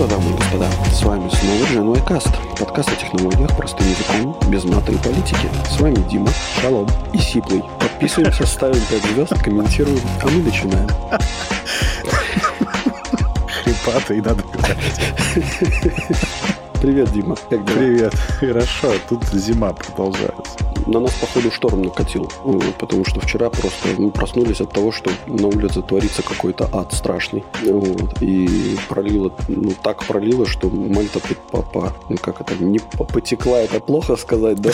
что, дамы и господа, с вами снова Gen Каст, подкаст о технологиях простым языком, без мата и политики. С вами Дима, Шалом и Сиплый. Подписываемся, ставим 5 звезд, комментируем, а мы начинаем. Хрипато и надо Привет, Дима. Как дела? Привет. Хорошо, тут зима продолжается. На нас, походу, шторм накатил, потому что вчера просто мы проснулись от того, что на улице творится какой-то ад страшный. Вот, и пролило, ну так пролило, что Мальта по, ну как это, не потекла, это плохо сказать, да?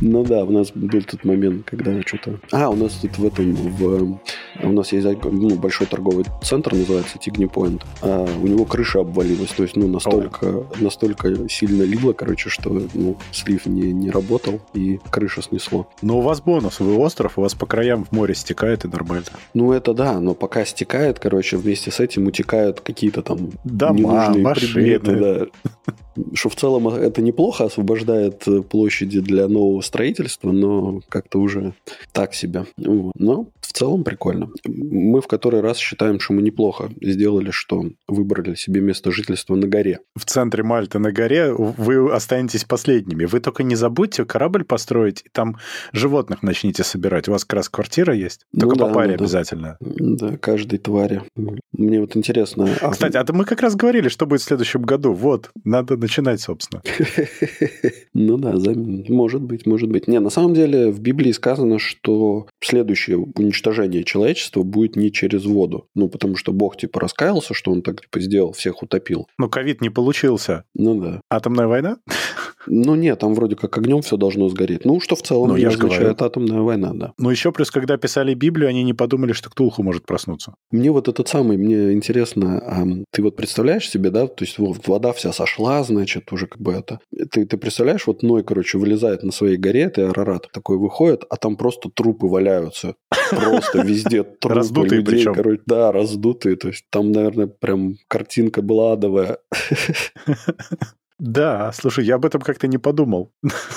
Ну да, у нас был тот момент, когда что-то... А, у нас тут в этом, в... у нас есть ну, большой торговый центр, называется Тигни Point, а у него крыша обвалилась, то есть, ну, настолько, настолько сильно лило, короче, что, ну, слив не, не работал, и крыша снесло. Но у вас бонус, вы остров, у вас по краям в море стекает, и нормально. Ну, это да, но пока стекает, короче, вместе с этим утекают какие-то там Дома, ненужные машины. предметы, да. Что в целом это неплохо освобождает площади для нового строительства, но как-то уже так себе. Но в целом прикольно. Мы в который раз считаем, что мы неплохо сделали, что выбрали себе место жительства на горе. В центре Мальты на горе вы останетесь последними. Вы только не забудьте корабль построить, и там животных начните собирать. У вас как раз квартира есть? Только ну, по да, паре ну, обязательно. Да. да, каждой твари. Мне вот интересно... А Кстати, а мы как раз говорили, что будет в следующем году. Вот, надо начинать, собственно. Ну да, может быть, может быть. Не, на самом деле в Библии сказано, что следующее уничтожение человечества будет не через воду. Ну, потому что Бог, типа, раскаялся, что он так, типа, сделал, всех утопил. Ну, ковид не получился. Ну да. Атомная война? Ну нет, там вроде как огнем все должно сгореть. Ну, что в целом ну, я означает атомная война, да. Ну, еще плюс, когда писали Библию, они не подумали, что Ктулху может проснуться. Мне вот этот самый, мне интересно, а ты вот представляешь себе, да, то есть вот вода вся сошла, значит, уже как бы это... Ты, ты представляешь, вот Ной, короче, вылезает на своей горе, это Арарат такой выходит, а там просто трупы валяются. Просто везде трупы Раздутые людей, причем. короче, да, раздутые. То есть там, наверное, прям картинка была адовая. Да, слушай, я об этом как-то не подумал.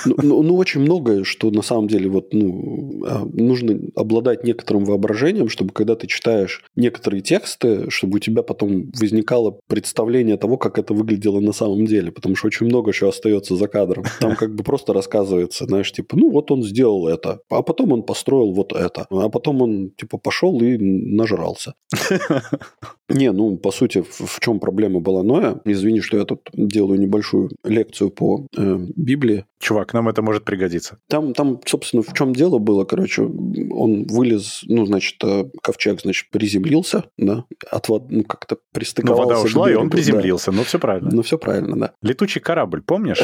Ну, ну, ну, очень многое, что на самом деле вот, ну, а, нужно обладать некоторым воображением, чтобы когда ты читаешь некоторые тексты, чтобы у тебя потом возникало представление того, как это выглядело на самом деле, потому что очень много еще остается за кадром. Там как бы просто рассказывается, знаешь, типа, ну вот он сделал это, а потом он построил вот это, а потом он типа пошел и нажрался. Не, ну, по сути, в чем проблема была Ноя? Извини, что я тут делаю небольшой небольшую лекцию по э, Библии. Чувак, нам это может пригодиться. Там, там, собственно, в чем дело было, короче, он вылез, ну, значит, э, ковчег, значит, приземлился, да, от воды, ну, как-то пристыковался. Ну, вода ушла, берегу, и он приземлился, да. ну, все правильно. Ну, все правильно, да. Летучий корабль, помнишь?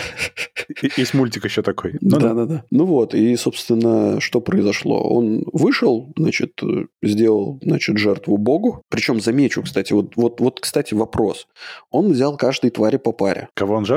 Есть мультик еще такой. Да-да-да. Ну вот, и, собственно, что произошло? Он вышел, значит, сделал, значит, жертву Богу. Причем, замечу, кстати, вот, вот, вот, кстати, вопрос. Он взял каждой твари по паре. Кого он жертвовал?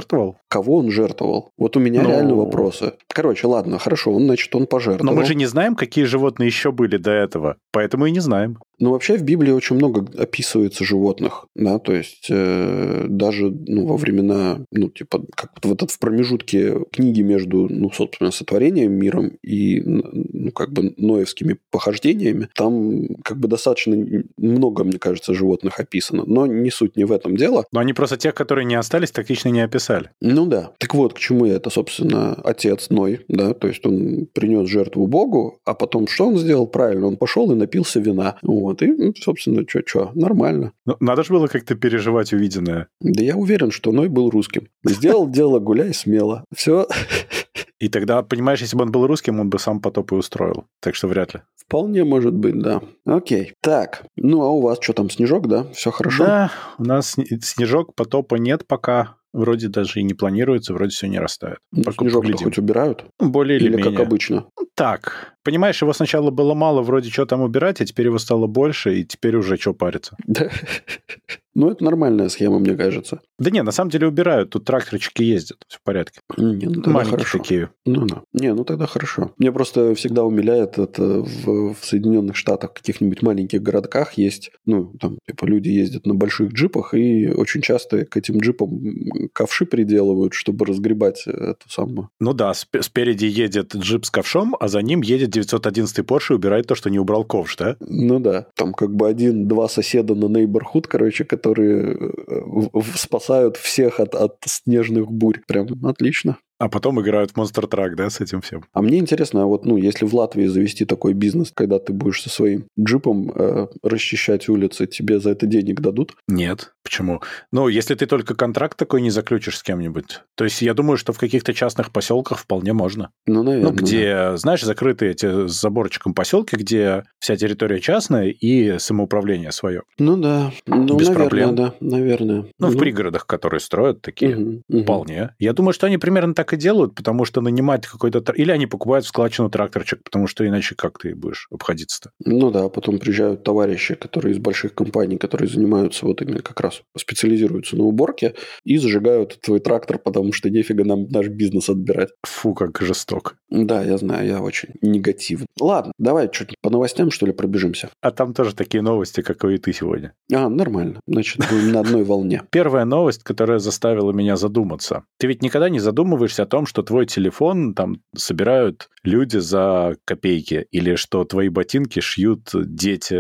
Кого он жертвовал? Вот у меня Но... реально вопросы. Короче, ладно, хорошо, он, значит, он пожертвовал. Но мы же не знаем, какие животные еще были до этого, поэтому и не знаем. Ну, вообще в Библии очень много описывается животных, да, то есть э, даже ну, во времена, ну, типа, как вот в этот в промежутке книги между, ну, собственно, сотворением миром и, ну, как бы ноевскими похождениями, там как бы достаточно много, мне кажется, животных описано, но не суть не в этом дело. Но они просто тех, которые не остались, тактично не описали. Ну да. Так вот, к чему это, собственно, отец Ной, да, то есть он принес жертву Богу, а потом что он сделал? Правильно, он пошел и напился вина. Вот вот, и, ну, собственно, что, что, нормально. Но ну, надо же было как-то переживать увиденное. Да я уверен, что Ной был русским. Сделал дело, гуляй смело. Все. И тогда, понимаешь, если бы он был русским, он бы сам потоп и устроил. Так что вряд ли. Вполне может быть, да. Окей. Так, ну а у вас что там, снежок, да? Все хорошо? Да, у нас снежок, потопа нет пока. Вроде даже и не планируется, вроде все не растает. Ну, снежок хоть убирают? Более или, или менее. как обычно? Так, понимаешь, его сначала было мало, вроде что там убирать, а теперь его стало больше, и теперь уже что париться. Да. Ну, это нормальная схема, мне кажется. Да не, на самом деле убирают, тут тракторчики ездят, все в порядке. Не, ну тогда Маленькие хорошо. такие. Ну, да. Не, ну тогда хорошо. Мне просто всегда умиляет это в, в Соединенных Штатах, в каких-нибудь маленьких городках есть, ну, там, типа, люди ездят на больших джипах, и очень часто к этим джипам ковши приделывают, чтобы разгребать эту самую. Ну да, спереди едет джип с ковшом, а за ним едет 911 Porsche убирает то, что не убрал ковш, да? Ну да. Там как бы один-два соседа на Neighborhood, короче, которые э, спасают всех от, от снежных бурь. Прям отлично. А потом играют в Monster Truck, да, с этим всем. А мне интересно, а вот, ну, если в Латвии завести такой бизнес, когда ты будешь со своим джипом э, расчищать улицы, тебе за это денег дадут? Нет. Почему? Ну, если ты только контракт такой не заключишь с кем-нибудь. То есть я думаю, что в каких-то частных поселках вполне можно. Ну, наверное. Ну, где, да. знаешь, закрытые эти с заборчиком поселки, где вся территория частная и самоуправление свое. Ну да. Ну, Без наверное, проблем. да, наверное. Ну, угу. в пригородах, которые строят такие, угу, угу. вполне. Я думаю, что они примерно так и делают, потому что нанимать какой-то... Или они покупают в складчину тракторчик, потому что иначе как ты будешь обходиться-то? Ну да, потом приезжают товарищи, которые из больших компаний, которые занимаются вот именно как раз специализируются на уборке и зажигают твой трактор, потому что нефига нам наш бизнес отбирать. Фу, как жесток. Да, я знаю, я очень негативный. Ладно, давай чуть по новостям, что ли, пробежимся. А там тоже такие новости, как и ты сегодня. А, нормально. Значит, будем на одной волне. Первая новость, которая заставила меня задуматься. Ты ведь никогда не задумываешься о том, что твой телефон там собирают люди за копейки, или что твои ботинки шьют дети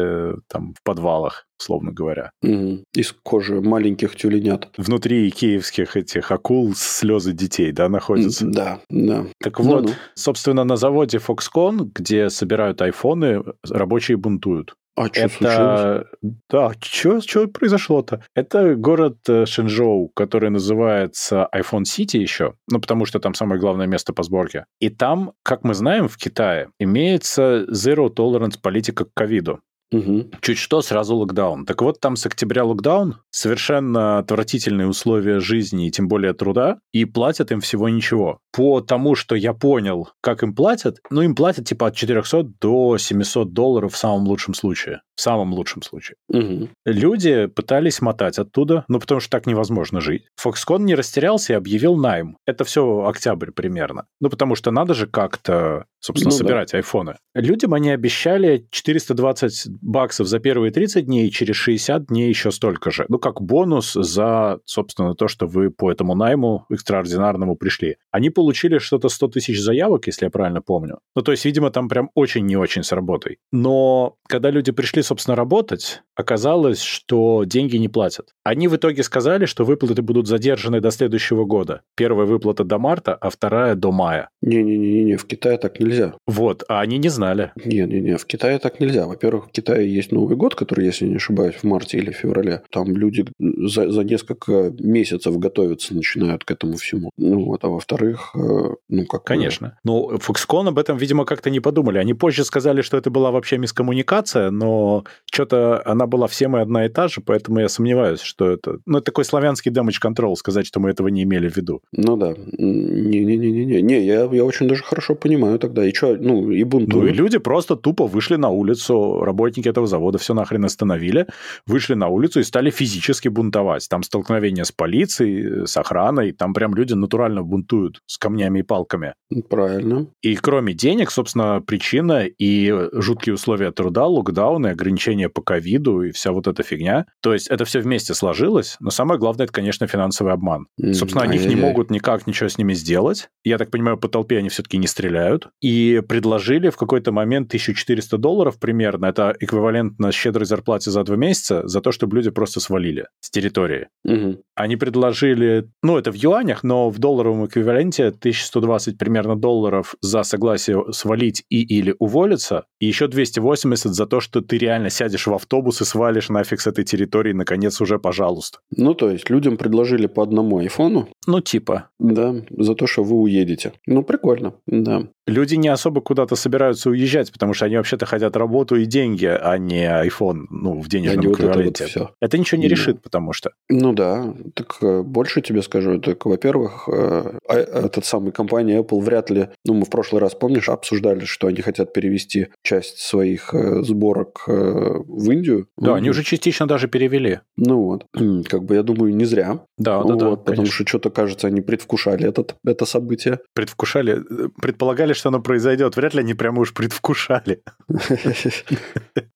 там в подвалах условно говоря. Угу. Из кожи маленьких тюленят. Внутри киевских этих акул слезы детей, да, находятся? Да, да. Так вот, ну -ну. собственно, на заводе Foxconn, где собирают айфоны, рабочие бунтуют. А что это... случилось? Да, что, что произошло-то? Это город э, Шэньчжоу, который называется iPhone City еще, ну, потому что там самое главное место по сборке. И там, как мы знаем, в Китае имеется zero tolerance политика к ковиду. Угу. Чуть что, сразу локдаун. Так вот, там с октября локдаун, совершенно отвратительные условия жизни и тем более труда, и платят им всего ничего. По тому, что я понял, как им платят, ну, им платят типа от 400 до 700 долларов в самом лучшем случае. В самом лучшем случае. Угу. Люди пытались мотать оттуда, ну, потому что так невозможно жить. Foxconn не растерялся и объявил найм. Это все октябрь примерно. Ну, потому что надо же как-то, собственно, ну, собирать да. айфоны. Людям они обещали 420 баксов за первые 30 дней, и через 60 дней еще столько же. Ну, как бонус за, собственно, то, что вы по этому найму экстраординарному пришли. Они получили что-то 100 тысяч заявок, если я правильно помню. Ну, то есть, видимо, там прям очень не очень с работой. Но когда люди пришли, собственно, работать, оказалось, что деньги не платят. Они в итоге сказали, что выплаты будут задержаны до следующего года. Первая выплата до марта, а вторая до мая. Не-не-не, в Китае так нельзя. Вот, а они не знали. Не-не-не, в Китае так нельзя. Во-первых, в Китае есть Новый год, который, если не ошибаюсь, в марте или феврале. Там люди за, за несколько месяцев готовятся, начинают к этому всему. Ну вот, а во-вторых, э, ну как... Конечно. Ну, Foxconn об этом, видимо, как-то не подумали. Они позже сказали, что это была вообще мискоммуникация, но что-то она была всем и одна и та же, поэтому я сомневаюсь, что это... Ну, это такой славянский damage control, сказать, что мы этого не имели в виду. Ну да. Не-не-не-не. Не, я, я очень даже хорошо понимаю тогда. И что, ну, и бунтуют. Ну, и люди просто тупо вышли на улицу, работники этого завода все нахрен остановили, вышли на улицу и стали физически бунтовать. Там столкновение с полицией, с охраной, там прям люди натурально бунтуют с камнями и палками. Правильно. И кроме денег, собственно, причина и жуткие условия труда, локдауны, ограничения по ковиду и вся вот эта фигня. То есть это все вместе сложилось, но самое главное, это, конечно, финансовый обман. Mm, собственно, они не могут никак ничего с ними сделать. Я так понимаю, по толпе они все-таки не стреляют. И предложили в какой-то момент 1400 долларов примерно, это эквивалентно щедрой зарплате за два месяца за то, чтобы люди просто свалили с территории. Угу. Они предложили, ну, это в юанях, но в долларовом эквиваленте 1120 примерно долларов за согласие свалить и или уволиться, и еще 280 за то, что ты реально сядешь в автобус и свалишь нафиг с этой территории, наконец, уже, пожалуйста. Ну, то есть людям предложили по одному айфону? Ну, типа. Да, за то, что вы уедете. Ну, прикольно, да. Люди не особо куда-то собираются уезжать, потому что они вообще-то хотят работу и деньги, а не iPhone, ну, в денежном они эквиваленте. Вот это, вот все. это ничего не да. решит, потому что... Ну да, так э, больше тебе скажу. Так, во-первых, э, а, этот самый компания Apple вряд ли... Ну, мы в прошлый раз, помнишь, обсуждали, что они хотят перевести часть своих э, сборок в Индию. Да, они уже частично даже перевели. Ну вот, как бы я думаю, не зря. Да, да, вот, да. Потому конечно. что что-то, кажется, они предвкушали этот, это событие. Предвкушали, предполагали, что оно произойдет. Вряд ли они прямо уж предвкушали.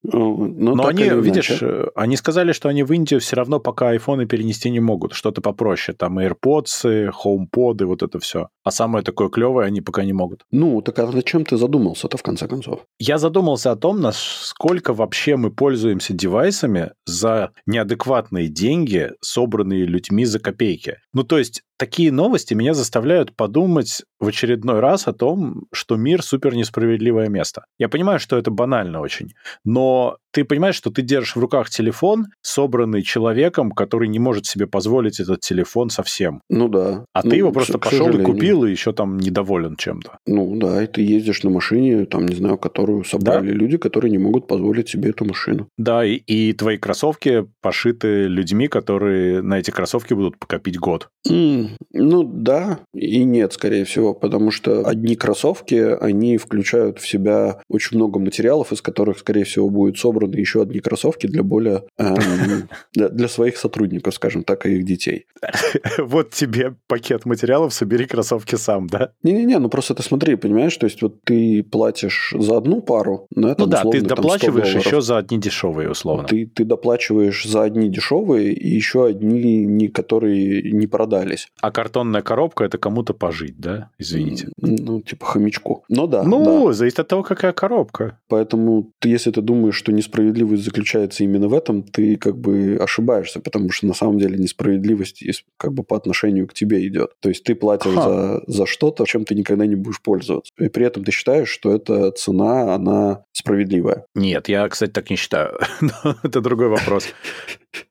Ну, Но они, видишь, они сказали, что они в Индию все равно пока айфоны перенести не могут. Что-то попроще. Там AirPods, HomePod и вот это все. А самое такое клевое они пока не могут. Ну, так а зачем ты задумался-то в конце концов? Я задумался о том, насколько вообще мы пользуемся девайсами за неадекватные деньги, собранные людьми за копейки. Ну, то есть такие новости меня заставляют подумать в очередной раз о том, что мир супер несправедливое место. Я понимаю, что это банально очень, но ты понимаешь, что ты держишь в руках телефон, собранный человеком, который не может себе позволить этот телефон совсем. Ну да. А ну, ты его просто пошел и купил, и еще там недоволен чем-то. Ну да, и ты ездишь на машине, там, не знаю, которую собрали да? люди, которые не могут позволить себе эту машину. Да, и, и твои кроссовки пошиты людьми, которые на эти кроссовки будут копить год. Mm, ну да и нет, скорее всего, потому что одни кроссовки, они включают в себя очень много материалов, из которых, скорее всего, собран собраны еще одни кроссовки для более... Эм, для своих сотрудников, скажем так, и их детей. Вот тебе пакет материалов, собери кроссовки сам, да? Не-не-не, ну просто ты смотри, понимаешь, то есть вот ты платишь за одну пару, но это, ну да, ты доплачиваешь еще за одни дешевые, условно. Ты, ты доплачиваешь за одни дешевые и еще одни, не, которые не продались. А картонная коробка – это кому-то пожить, да? Извините. Ну, типа хомячку. Ну да. Ну, да. зависит от того, какая коробка. Поэтому ты, если ты думаешь, что не несправедливость заключается именно в этом, ты как бы ошибаешься, потому что на самом деле несправедливость как бы по отношению к тебе идет. То есть ты платишь за, за что-то, чем ты никогда не будешь пользоваться. И при этом ты считаешь, что эта цена, она справедливая. Нет, я, кстати, так не считаю. Но это другой вопрос.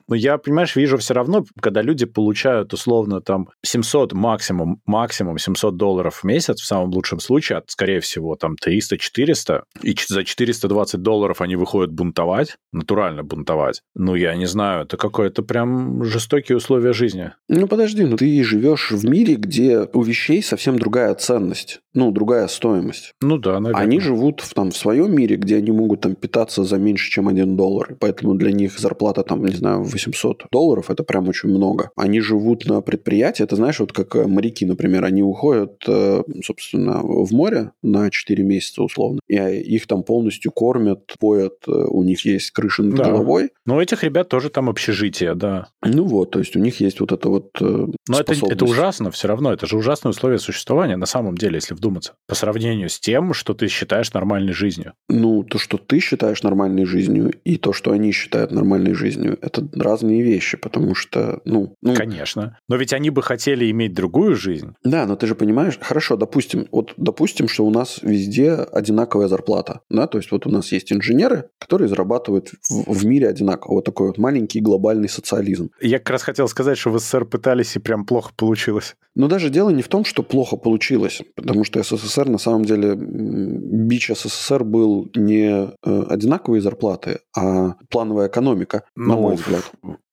Но я, понимаешь, вижу все равно, когда люди получают условно там 700 максимум, максимум 700 долларов в месяц, в самом лучшем случае, от, скорее всего, там 300-400, и за 420 долларов они выходят бунтовать, натурально бунтовать. Ну, я не знаю, это какое-то прям жестокие условия жизни. Ну, подожди, ну ты живешь в мире, где у вещей совсем другая ценность, ну, другая стоимость. Ну да, наверное. Они живут в, там, в своем мире, где они могут там питаться за меньше, чем 1 доллар, поэтому для них зарплата там, не знаю, 800 долларов, это прям очень много. Они живут на предприятии, это знаешь, вот как э, моряки, например, они уходят, э, собственно, в море на 4 месяца условно, и их там полностью кормят, поят, э, у них есть крыша над да. головой. Но у этих ребят тоже там общежитие, да. Ну вот, то есть у них есть вот это вот Но это, это ужасно все равно, это же ужасные условия существования на самом деле, если вдуматься, по сравнению с тем, что ты считаешь нормальной жизнью. Ну, то, что ты считаешь нормальной жизнью, и то, что они считают нормальной жизнью, это разные вещи, потому что, ну, ну... Конечно. Но ведь они бы хотели иметь другую жизнь. Да, но ты же понимаешь, хорошо, допустим, вот допустим, что у нас везде одинаковая зарплата, да, то есть вот у нас есть инженеры, которые зарабатывают в, в мире одинаково. Вот такой вот маленький глобальный социализм. Я как раз хотел сказать, что в СССР пытались и прям плохо получилось. Но даже дело не в том, что плохо получилось, потому что СССР на самом деле бич СССР был не э, одинаковые зарплаты, а плановая экономика, ну, на мой взгляд. Э,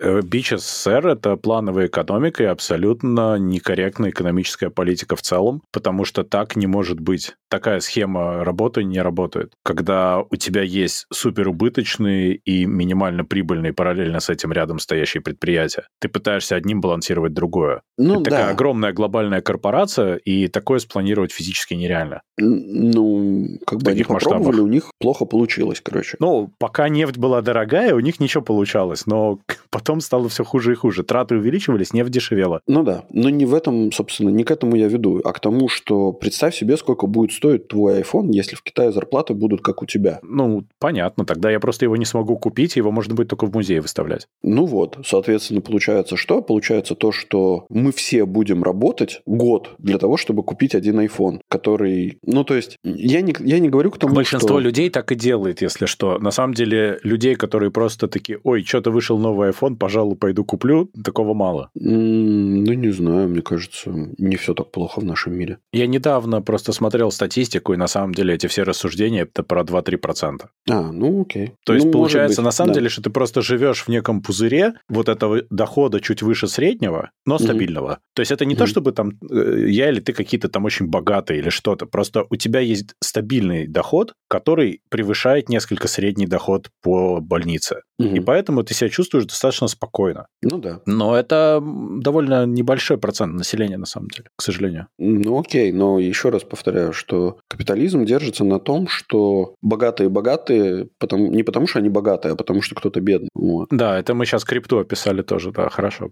бич СССР – это плановая экономика и абсолютно некорректная экономическая политика в целом, потому что так не может быть. Такая схема работы не работает. Когда у тебя есть суперубыточные и минимально прибыльные параллельно с этим рядом стоящие предприятия, ты пытаешься одним балансировать другое. Ну, это да. такая огромная глобальная корпорация, и такое спланировать физически нереально. Ну, как бы они попробовали, масштабах. у них плохо получилось, короче. Ну, пока нефть была дорогая, у них ничего получалось, но потом стало все хуже и хуже. Траты увеличивались, нефть дешевела. Ну да, но не в этом, собственно, не к этому я веду, а к тому, что представь себе, сколько будет стоить твой iPhone, если в Китае зарплаты будут как у тебя. Ну, понятно, тогда я просто его не смогу купить, его можно будет только в музее выставлять. Ну вот, соответственно, получается что? Получается то, что мы все будем работать год для того, чтобы купить один iPhone, который... Ну, то есть, я не, я не говорю к тому, Большинство что... людей так и делает, если что. На самом деле, людей, которые просто такие, ой, что-то вышел новый iPhone, пожалуй, пойду куплю, такого мало. ну, не знаю, мне кажется, не все так плохо в нашем мире. Я недавно просто смотрел статистику, и на самом деле эти все рассуждения это про 2-3%. А, ну окей. То есть, ну, получается, на самом да. деле, что ты просто живешь в неком пузыре вот этого дохода чуть выше среднего, но стабильного. Угу. То есть, это не угу. то, чтобы там э, я или ты какие-то там очень богатые или что-то. Просто у тебя есть стабильный доход, который превышает несколько средний доход по больнице. Угу. И поэтому ты себя чувствуешь достаточно спокойно. Ну да. Но это довольно небольшой процент населения, на самом деле, к сожалению. Ну окей, но еще раз повторяю, что капитализм держится на том, что богатые богатые, потому, не потому что они богатые, а потому что кто-то бедный. Вот. Да, это мы сейчас крипту описали тоже, да, хорошо.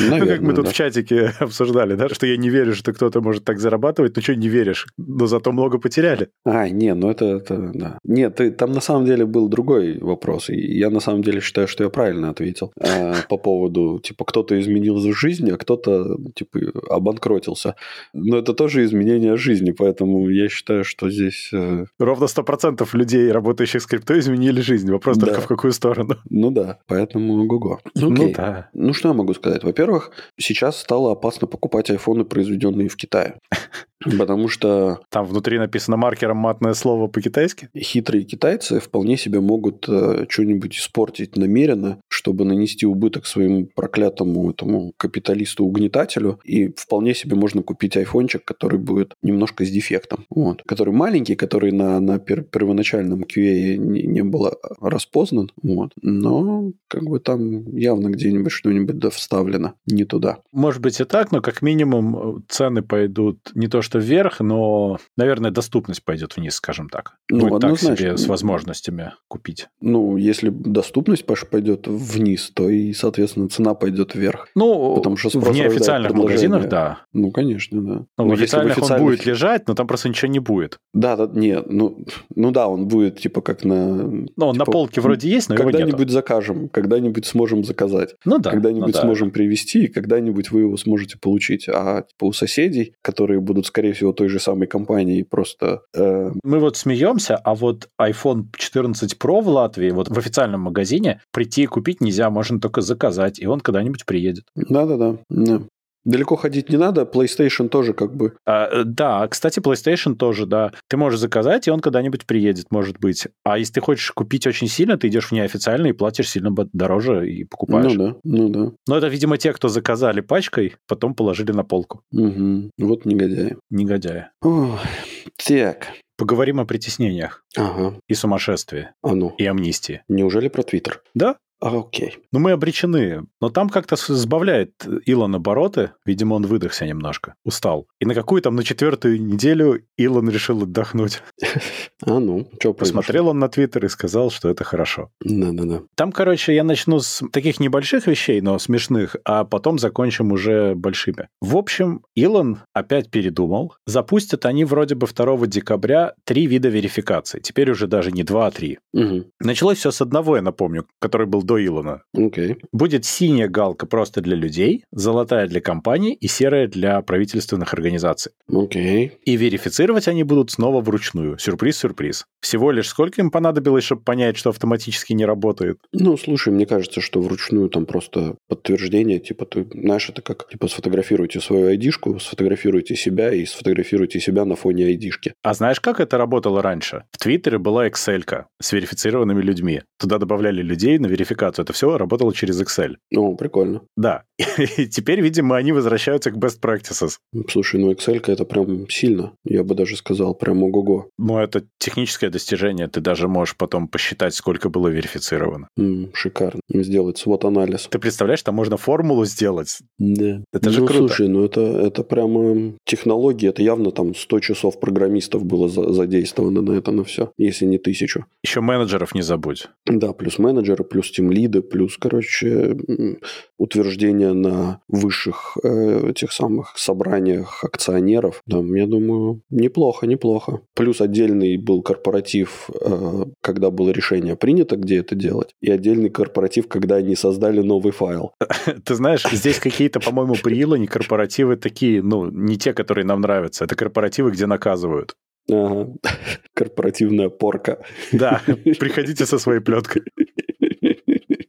Наверное, ну, как мы тут да. в чатике обсуждали, да, что я не верю, что кто-то может так зарабатывать, ну что не веришь, но зато много потеряли. А, не, ну это, это да. Нет, ты, там на самом деле был другой вопрос, и я на самом деле считаю, что я правильно ответил а, по поводу, типа, кто-то изменил жизнь, а кто-то, типа, обанкротился. Но это тоже изменение жизни, поэтому я считаю, что здесь... э, Ровно 100% людей, работающих с крипто, изменили жизнь. Вопрос Да. только в какую сторону. Ну да, поэтому ого-го. Ну да. Ну, что я могу сказать? Во-первых, сейчас стало опасно покупать айфоны, произведенные в Китае. Потому что Там внутри написано маркером матное слово по-китайски. хитрые китайцы вполне себе могут э, что-нибудь испортить намеренно, чтобы нанести убыток своему проклятому этому капиталисту-угнетателю. И вполне себе можно купить айфончик, который будет немножко с дефектом. Вот. Который маленький, который на, на пер- первоначальном QA не, не было распознан. Вот. Но как бы там явно где-нибудь что-нибудь да вставлено не туда. Может быть и так, но как минимум э, цены пойдут не то что вверх, но, наверное, доступность пойдет вниз, скажем так. Ну, Будет так себе с возможностями купить. Ну, если доступность Паша пойдет вниз, то и, соответственно, цена пойдет вверх. Ну, Потому что в неофициальных магазинах, да. Ну, конечно, да. Ну, Но в если официальных он официальных- будет лежать, но там просто ничего не будет. Да, да, нет, ну, ну да, он будет типа как на... Ну, он на Типа, полке вроде есть, но. Когда-нибудь закажем, когда-нибудь сможем заказать, Ну да. когда-нибудь ну да. сможем привезти, и когда-нибудь вы его сможете получить. А типа у соседей, которые будут, скорее всего, той же самой компании, просто... э, Мы вот смеемся, а вот iPhone 14 Pro в Латвии, вот в официальном магазине, прийти и купить нельзя, можно только заказать, и он когда-нибудь приедет. Да-да-да. Да. Далеко ходить не надо, PlayStation тоже как бы... А, э, да, кстати, PlayStation тоже, да. Ты можешь заказать, и он когда-нибудь приедет, может быть. А если ты хочешь купить очень сильно, ты идешь в неофициальный и платишь сильно дороже и покупаешь. Ну да, ну да. Но это, видимо, те, кто заказали пачкой, потом положили на полку. Мгм. Вот негодяи. Негодяи. Ой, так. Поговорим о притеснениях Ага. и сумасшествии, А ну. и амнистии. Неужели про Твиттер? Да, окей. Ну, мы обречены. Но там как-то сбавляет Илон обороты. Видимо, он выдохся немножко. Устал. И на какую там, на четвертую неделю Илон решил отдохнуть. А ну, что Посмотрел он на Твиттер и сказал, что это хорошо. Да-да-да. Там, короче, я начну с таких небольших вещей, но смешных, а потом закончим уже большими. В общем, Илон опять передумал. Запустят они вроде бы 2 декабря три вида верификации. Теперь уже даже не два, а три. Угу. Началось все с одного, я напомню, который был до Илона. Окей. Будет синяя галка просто для людей, золотая для компаний и серая для правительственных организаций. Окей. И верифицировать они будут снова вручную. Сюрприз-сюрприз. Всего лишь сколько им понадобилось, чтобы понять, что автоматически не работает? Ну, слушай, мне кажется, что вручную там просто подтверждение, типа, ты, знаешь, это как, типа, сфотографируйте свою айдишку, сфотографируйте себя и сфотографируйте себя на фоне айдишки. А знаешь, как это работало раньше? В Твиттере была excel с верифицированными людьми. Туда добавляли людей на верификацию. Это все работало через Excel. О, прикольно. Да. И теперь, видимо, они возвращаются к best practices. Слушай, ну Excel это прям сильно. Я бы даже сказал, прям ого-го. Но это техническое достижение. Ты даже можешь потом посчитать, сколько было верифицировано. М, шикарно. Сделать свод-анализ. Ты представляешь, там можно формулу сделать. Да. Это же ну, круто. слушай, ну это, это прямо технологии. Это явно там 100 часов программистов было за- задействовано на это, на все. Если не тысячу. Еще менеджеров не забудь. Да, плюс менеджеры, плюс тимлиды, плюс, короче, м, утверждения на высших э, этих самых собраниях акционеров. Да, я думаю, неплохо, неплохо. Плюс отдельный был корпоратив, э, когда было решение принято, где это делать, и отдельный корпоратив, когда они создали новый файл. Ты знаешь, здесь какие-то, по-моему, при Илоне корпоративы такие, ну, не те, которые нам нравятся. Это корпоративы, где наказывают. Ага. Корпоративная порка. Да, приходите со своей плеткой.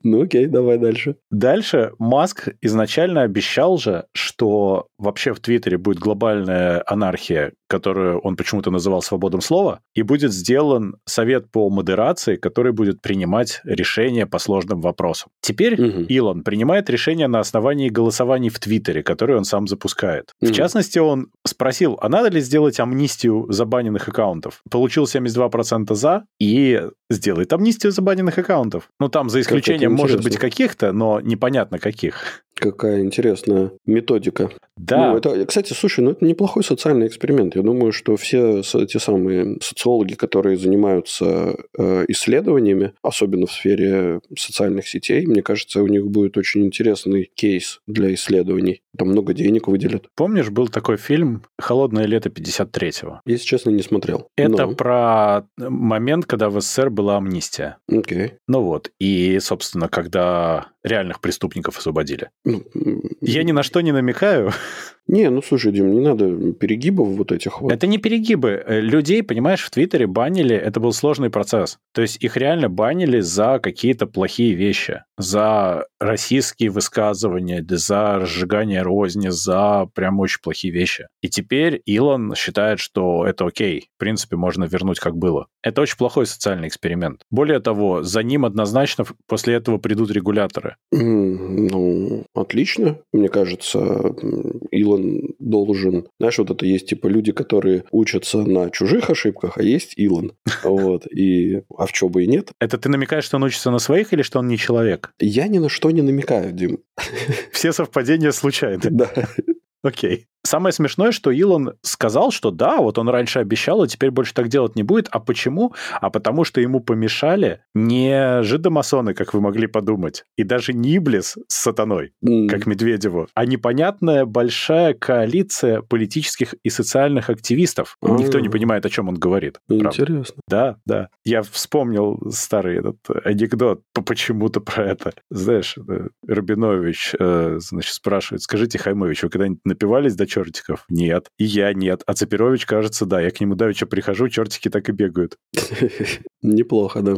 Ну окей, давай дальше. Дальше Маск изначально обещал же, что вообще в Твиттере будет глобальная анархия, которую он почему-то называл свободным слова, и будет сделан совет по модерации, который будет принимать решения по сложным вопросам. Теперь угу. Илон принимает решения на основании голосований в Твиттере, которые он сам запускает. Угу. В частности, он спросил, а надо ли сделать амнистию забаненных аккаунтов? Получил 72% за и сделает амнистию забаненных аккаунтов. Ну, там за исключением, может быть, каких-то, но непонятно каких. Какая интересная методика. Да. Ну, это, кстати, слушай, ну это неплохой социальный эксперимент. Я думаю, что все те самые социологи, которые занимаются э, исследованиями, особенно в сфере социальных сетей, мне кажется, у них будет очень интересный кейс для исследований. Там много денег выделят. Помнишь, был такой фильм «Холодное лето 53-го»? Если честно, не смотрел. Это Но... про момент, когда в СССР была амнистия. Окей. Okay. Ну вот. И, собственно, когда реальных преступников освободили. Ну, Я ни на что не намекаю. Не, ну слушай, Дим, не надо перегибов вот этих вот. Это не перегибы. Э, людей, понимаешь, в Твиттере банили, это был сложный процесс. То есть их реально банили за какие-то плохие вещи. За российские высказывания, за разжигание розни, за прям очень плохие вещи. И теперь Илон считает, что это окей. В принципе, можно вернуть как было. Это очень плохой социальный эксперимент. Более того, за ним однозначно после этого придут регуляторы. Ну, отлично. Мне кажется, Илон должен... Знаешь, вот это есть типа люди, которые учатся на чужих ошибках, а есть Илон. Вот. И... А в чем бы и нет? Это ты намекаешь, что он учится на своих или что он не человек? Я ни на что не намекаю, Дим. Все совпадения случайны. Да. Окей. Самое смешное, что Илон сказал, что да, вот он раньше обещал, и теперь больше так делать не будет. А почему? А потому что ему помешали не жидомасоны, как вы могли подумать, и даже не Иблис с сатаной, mm. как Медведеву, а непонятная большая коалиция политических и социальных активистов. Mm. Никто не понимает, о чем он говорит. Интересно. Правда. Да, да. Я вспомнил старый этот анекдот почему-то про это. Знаешь, э, Рабинович, э, значит, спрашивает, скажите, Хаймович, вы когда-нибудь напивались до чертиков? Нет. И я нет. А Цапирович, кажется, да. Я к нему давеча прихожу, чертики так и бегают. Неплохо, да.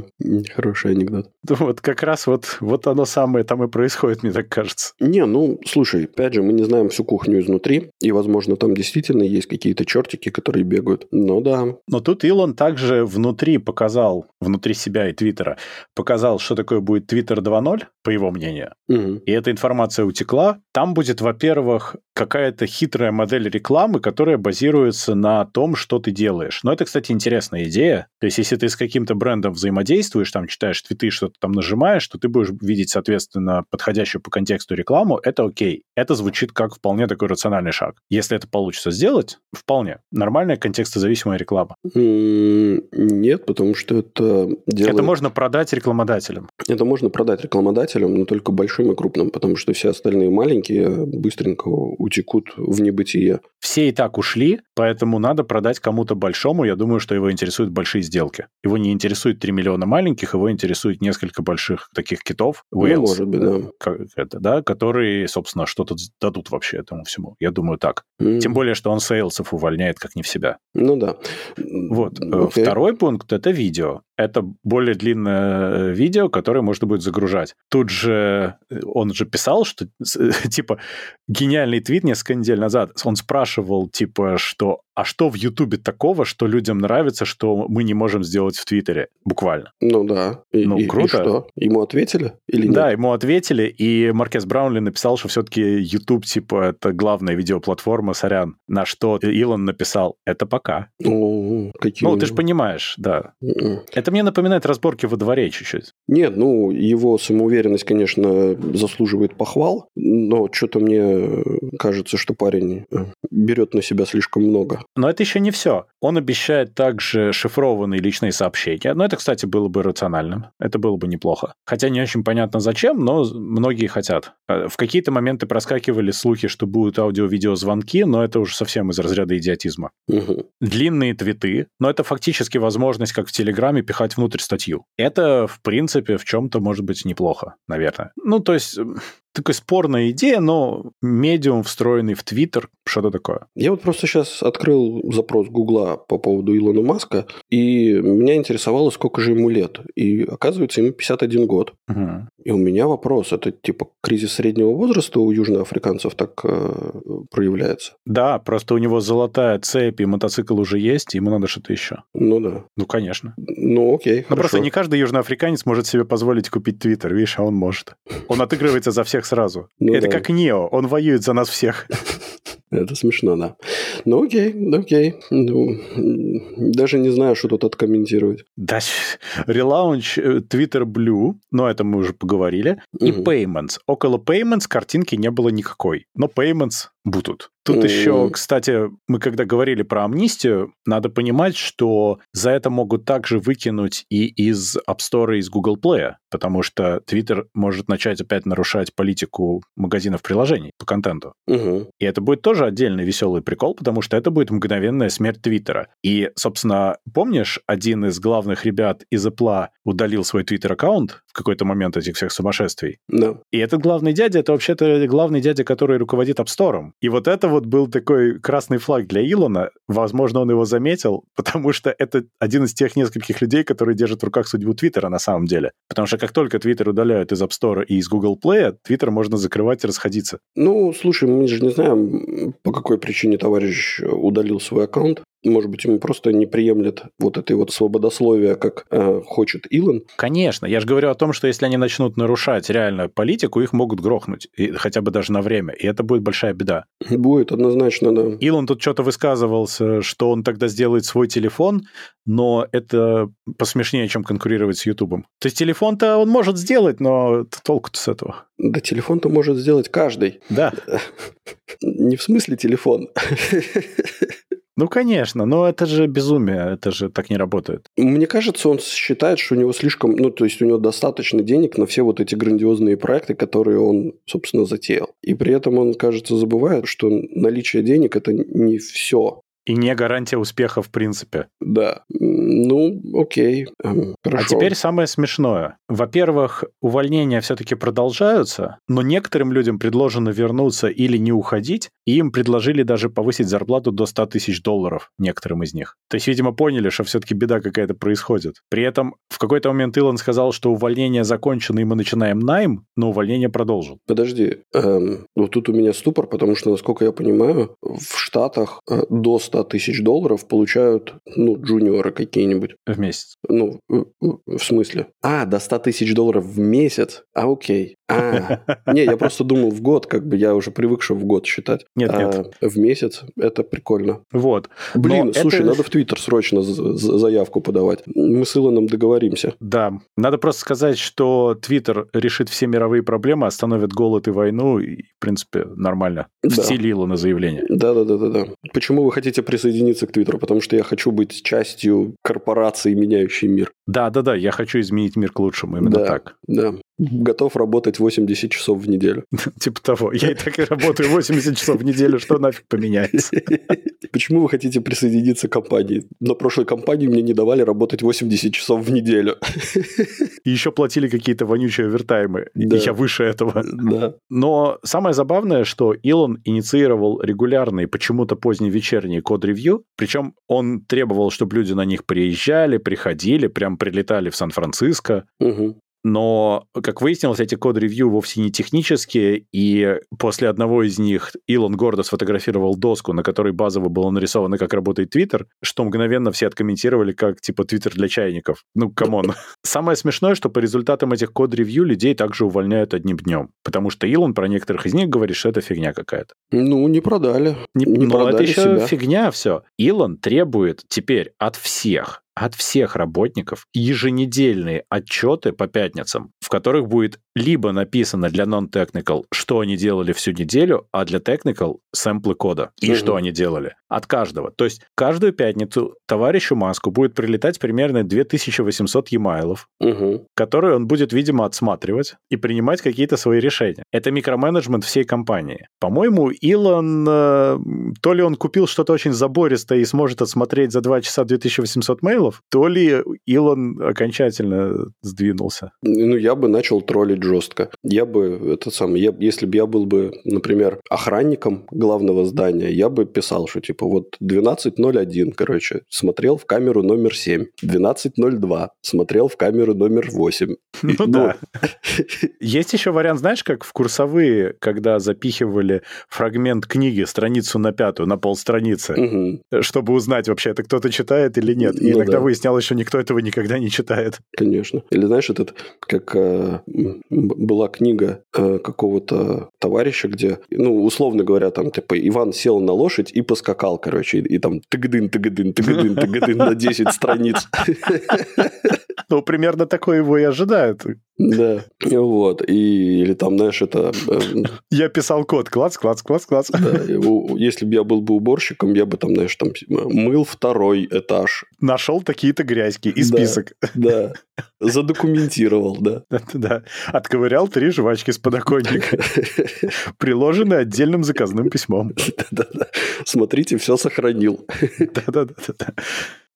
Хороший анекдот. Вот как раз вот, вот оно самое там и происходит, мне так кажется. Не, ну, слушай, опять же, мы не знаем всю кухню изнутри, и, возможно, там действительно есть какие-то чертики, которые бегают. Ну да. Но тут Илон также внутри показал, внутри себя и Твиттера, показал, что такое будет Твиттер 2.0, по его мнению. Угу. И эта информация утекла. Там будет, во-первых, какая-то хитрая модель рекламы, которая базируется на том, что ты делаешь. Но это, кстати, интересная идея. То есть, если ты с каким-то брендом взаимодействуешь, там читаешь твиты, что-то там нажимаешь, то ты будешь видеть, соответственно, подходящую по контексту рекламу, это окей. Это звучит как вполне такой рациональный шаг. Если это получится сделать, вполне. Нормальная контекстозависимая реклама. Нет, потому что это делает... Это можно продать рекламодателям. Это можно продать рекламодателям, но только большим и крупным, потому что все остальные маленькие быстренько утекут в небытие. Все и так ушли, поэтому надо продать кому-то большому. Я думаю, что его интересуют большие сделки. Его не интересует 3 миллиона маленьких, его интересует несколько больших таких китов. Whales, ну, может быть, да. Как это, да. Которые, собственно, что-то дадут вообще этому всему. Я думаю, так. Mm. Тем более, что он сейлсов увольняет как не в себя. Ну да. Вот. Okay. Э, второй пункт – это видео. Это более длинное э, видео, которое можно будет загружать. Тут же э, он же писал, что типа гениальный твит несколько недель назад. Он спрашивал, типа, что а что в Ютубе такого, что людям нравится, что мы не можем сделать в Твиттере? Буквально. Ну да. И, ну, и, круто. И что? Ему ответили или нет? Да, ему ответили, и Маркес Браунли написал, что все-таки YouTube, типа, это главная видеоплатформа, сорян. На что Илон написал, это пока. О, какие... Ну, ты же понимаешь, да. Mm-mm. М-м. Это мне напоминает разборки во дворе чуть-чуть. Нет, ну, его самоуверенность, конечно, заслуживает похвал, но что-то мне кажется, что парень э, берет на себя слишком много. Но это еще не все. Он обещает также шифрованные личные сообщения. Но это, кстати, было бы рациональным. Это было бы неплохо. Хотя не очень понятно зачем, но многие хотят. Э, в какие-то моменты проскакивали слухи, что будут аудио-видео звонки, но это уже совсем из разряда идиотизма. Угу. Длинные твиты, но это фактически возможность, как в Телеграме, пихать внутрь статью. Это, в принципе, в чем-то может быть неплохо, наверное. Ну, то есть, такая спорная идея, но медиум, встроенный в Твиттер, что-то такое. Я вот просто сейчас открыл запрос Гугла по поводу Илона Маска, и меня интересовало, сколько же ему лет. И оказывается, ему 51 год. Угу. И у меня вопрос, это типа кризис среднего возраста у южноафриканцев так э, проявляется? Да, просто у него золотая цепь, и мотоцикл уже есть, ему надо что-то еще. Ну да. Ну, конечно. Ну, окей, Ну, просто не каждый южноафриканец может себе позволить купить Твиттер, видишь, а он может. Он отыгрывается за всех сразу. Ну, это да. как Нео, он воюет за нас всех. Это смешно, да. Ну окей, окей. Ну, даже не знаю, что тут откомментировать. Да, релаунч э, Twitter Blue, но это мы уже поговорили, угу. и Payments. Около Payments картинки не было никакой, но Payments будут. Тут mm. еще, кстати, мы когда говорили про амнистию, надо понимать, что за это могут также выкинуть и из App Store, и из Google Play, потому что Twitter может начать опять нарушать политику магазинов приложений по контенту. Mm-hmm. И это будет тоже отдельный веселый прикол, потому что это будет мгновенная смерть Твиттера. И, собственно, помнишь, один из главных ребят из Apple удалил свой Twitter-аккаунт в какой-то момент этих всех сумасшествий? Да. No. И этот главный дядя, это вообще-то главный дядя, который руководит App Store. И вот это вот был такой красный флаг для Илона. Возможно, он его заметил, потому что это один из тех нескольких людей, которые держат в руках судьбу Твиттера на самом деле. Потому что как только Твиттер удаляют из App Store и из Google Play, Твиттер можно закрывать и расходиться. Ну, слушай, мы же не знаем, по какой причине товарищ удалил свой аккаунт. Может быть, ему просто не приемлет вот этой вот свободословия, как э, хочет Илон. Конечно. Я же говорю о том, что если они начнут нарушать реально политику, их могут грохнуть, и, хотя бы даже на время. И это будет большая беда. Будет, однозначно, да. Илон тут что-то высказывался, что он тогда сделает свой телефон, но это посмешнее, чем конкурировать с Ютубом. То есть телефон-то он может сделать, но толку-то с этого. Да телефон-то может сделать каждый. Да. Не в смысле телефон. Ну, конечно, но это же безумие, это же так не работает. Мне кажется, он считает, что у него слишком, ну, то есть у него достаточно денег на все вот эти грандиозные проекты, которые он, собственно, затеял. И при этом он, кажется, забывает, что наличие денег – это не все. И не гарантия успеха в принципе. Да. Ну, окей. Эм, хорошо. А теперь самое смешное. Во-первых, увольнения все-таки продолжаются, но некоторым людям предложено вернуться или не уходить, и им предложили даже повысить зарплату до 100 тысяч долларов, некоторым из них. То есть, видимо, поняли, что все-таки беда какая-то происходит. При этом в какой-то момент Илон сказал, что увольнение закончено, и мы начинаем найм, но увольнение продолжил. Подожди. Эм, вот тут у меня ступор, потому что, насколько я понимаю, в Штатах э, до 100 100 тысяч долларов получают, ну, джуниоры какие-нибудь. В месяц? Ну, в смысле? А, до 100 тысяч долларов в месяц? А, окей. А, не, я просто думал в год, как бы я уже привык, что в год считать. Нет, а нет. В месяц это прикольно. Вот. Блин, Но слушай, это... надо в Твиттер срочно заявку подавать. Мы с Илоном договоримся. Да. Надо просто сказать, что Твиттер решит все мировые проблемы, остановит голод и войну, и, в принципе, нормально. Да. стиле Илона заявление. Да-да-да-да. Почему вы хотите присоединиться к Твиттеру? Потому что я хочу быть частью корпорации, меняющей мир. Да-да-да, я хочу изменить мир к лучшему, именно да, так. Да, готов работать 80 часов в неделю. Типа того. Я и так и работаю 80 часов в неделю, что нафиг поменяется? Почему вы хотите присоединиться к компании? На прошлой компании мне не давали работать 80 часов в неделю. И еще платили какие-то вонючие овертаймы, да. еще выше этого. Да. Но самое забавное, что Илон инициировал регулярные, почему-то поздние вечерние код-ревью, причем он требовал, чтобы люди на них приезжали, приходили, прям прилетали в Сан-Франциско. Угу. Но, как выяснилось, эти код-ревью вовсе не технические, и после одного из них Илон гордо сфотографировал доску, на которой базово было нарисовано, как работает Твиттер, что мгновенно все откомментировали как, типа, Твиттер для чайников. Ну, come on. Самое смешное, что по результатам этих код-ревью людей также увольняют одним днем, потому что Илон про некоторых из них говорит, что это фигня какая-то. Ну, не продали. Не, не но продали это еще себя. фигня все. Илон требует теперь от всех от всех работников еженедельные отчеты по пятницам, в которых будет либо написано для non-technical, что они делали всю неделю, а для technical сэмплы кода и угу. что они делали. От каждого. То есть каждую пятницу товарищу Маску будет прилетать примерно 2800 e-mail, угу. которые он будет, видимо, отсматривать и принимать какие-то свои решения. Это микроменеджмент всей компании. По-моему, Илон, э, то ли он купил что-то очень забористое и сможет отсмотреть за 2 часа 2800 мейлов, то ли Илон окончательно сдвинулся. Ну, я, бы начал троллить жестко. Я бы, это самое, я, если бы я был бы, например, охранником главного здания, я бы писал, что типа вот 12.01, короче, смотрел в камеру номер 7, 12.02, смотрел в камеру номер 8. Ну, ну да. Есть еще вариант, знаешь, как в курсовые, когда запихивали фрагмент книги, страницу на пятую, на полстраницы, угу. чтобы узнать вообще, это кто-то читает или нет. И ну, иногда да. выяснялось, что никто этого никогда не читает. Конечно. Или знаешь, этот, как э, была книга э, какого-то товарища, где, ну, условно говоря, там, типа, Иван сел на лошадь и поскакал, короче, и, и там тыгдын, тыгдын, тыгдын, тыгдын на 10 страниц. Ну, примерно такое его и ожидают. Да, вот. И, или там, знаешь, это... Э, я писал код, класс, класс, класс, класс. Да, если бы я был бы уборщиком, я бы там, знаешь, там мыл второй этаж. Нашел такие-то грязьки и список. Да, задокументировал, да. Да, отковырял три жвачки с подоконника, приложены отдельным заказным письмом. Да-да-да. Смотрите, все сохранил. Да-да-да.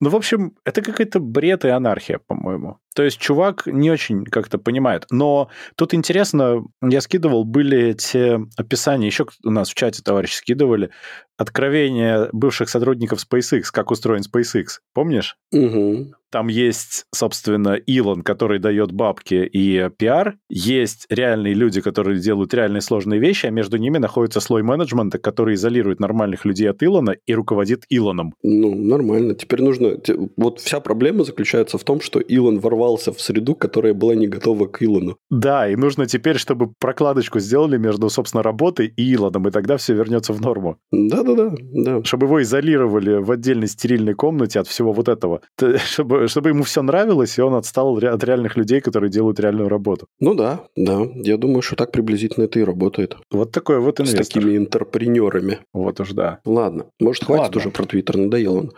Ну, в общем, это какая-то бред и анархия, по-моему. То есть чувак не очень как-то понимает. Но тут интересно, я скидывал, были эти описания, еще у нас в чате товарищи скидывали, откровения бывших сотрудников SpaceX, как устроен SpaceX. Помнишь? Угу. Там есть, собственно, Илон, который дает бабки и пиар. Есть реальные люди, которые делают реальные сложные вещи, а между ними находится слой менеджмента, который изолирует нормальных людей от Илона и руководит Илоном. Ну, нормально. Теперь нужно... Вот вся проблема заключается в том, что Илон ворвался в среду, которая была не готова к Илону. Да, и нужно теперь, чтобы прокладочку сделали между, собственно, работой и Илоном, и тогда все вернется в норму. Да-да-да. да. Чтобы его изолировали в отдельной стерильной комнате от всего вот этого. Чтобы чтобы, ему все нравилось, и он отстал от реальных людей, которые делают реальную работу. Ну да, да. Я думаю, что так приблизительно это и работает. Вот такой вот инвестор. С такими интерпренерами. Вот уж да. Ладно. Может, хватит Ладно. уже про Твиттер, надоел он.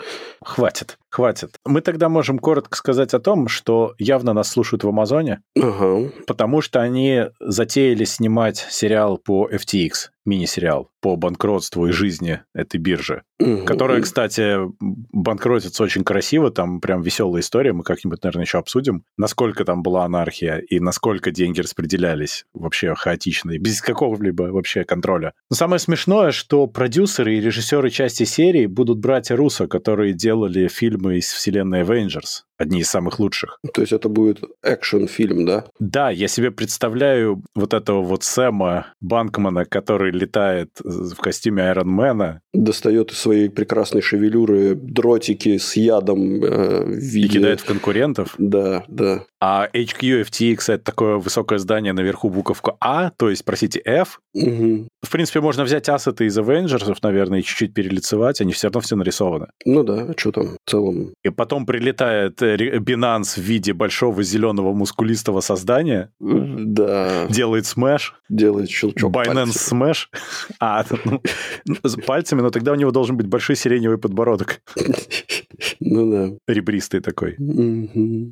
Хватит, хватит. Мы тогда можем коротко сказать о том, что явно нас слушают в Амазоне, ага. потому что они затеяли снимать сериал по FTX мини-сериал по банкротству и жизни этой биржи, угу. которая, кстати, банкротится очень красиво, там прям веселая история, мы как-нибудь, наверное, еще обсудим, насколько там была анархия и насколько деньги распределялись вообще хаотично и без какого-либо вообще контроля. Но самое смешное, что продюсеры и режиссеры части серии будут братья Руссо, которые делали фильмы из вселенной Avengers одни из самых лучших. То есть это будет экшен-фильм, да? Да, я себе представляю вот этого вот Сэма Банкмана, который летает в костюме Айронмена. Достает из своей прекрасной шевелюры дротики с ядом э, в виде... И кидает в конкурентов. Да, да. А HQ FTX — это такое высокое здание, наверху буковка А, то есть, простите, F. Угу. В принципе, можно взять ассеты из Avengers, наверное, и чуть-чуть перелицевать, они все равно все нарисованы. Ну да, что там в целом. И потом прилетает Binance в виде большого зеленого мускулистого создания. Да. Делает смеш. Делает щелчок Binance Smash. А, ну, с пальцами, но тогда у него должен быть большой сиреневый подбородок. Ну да. Ребристый такой.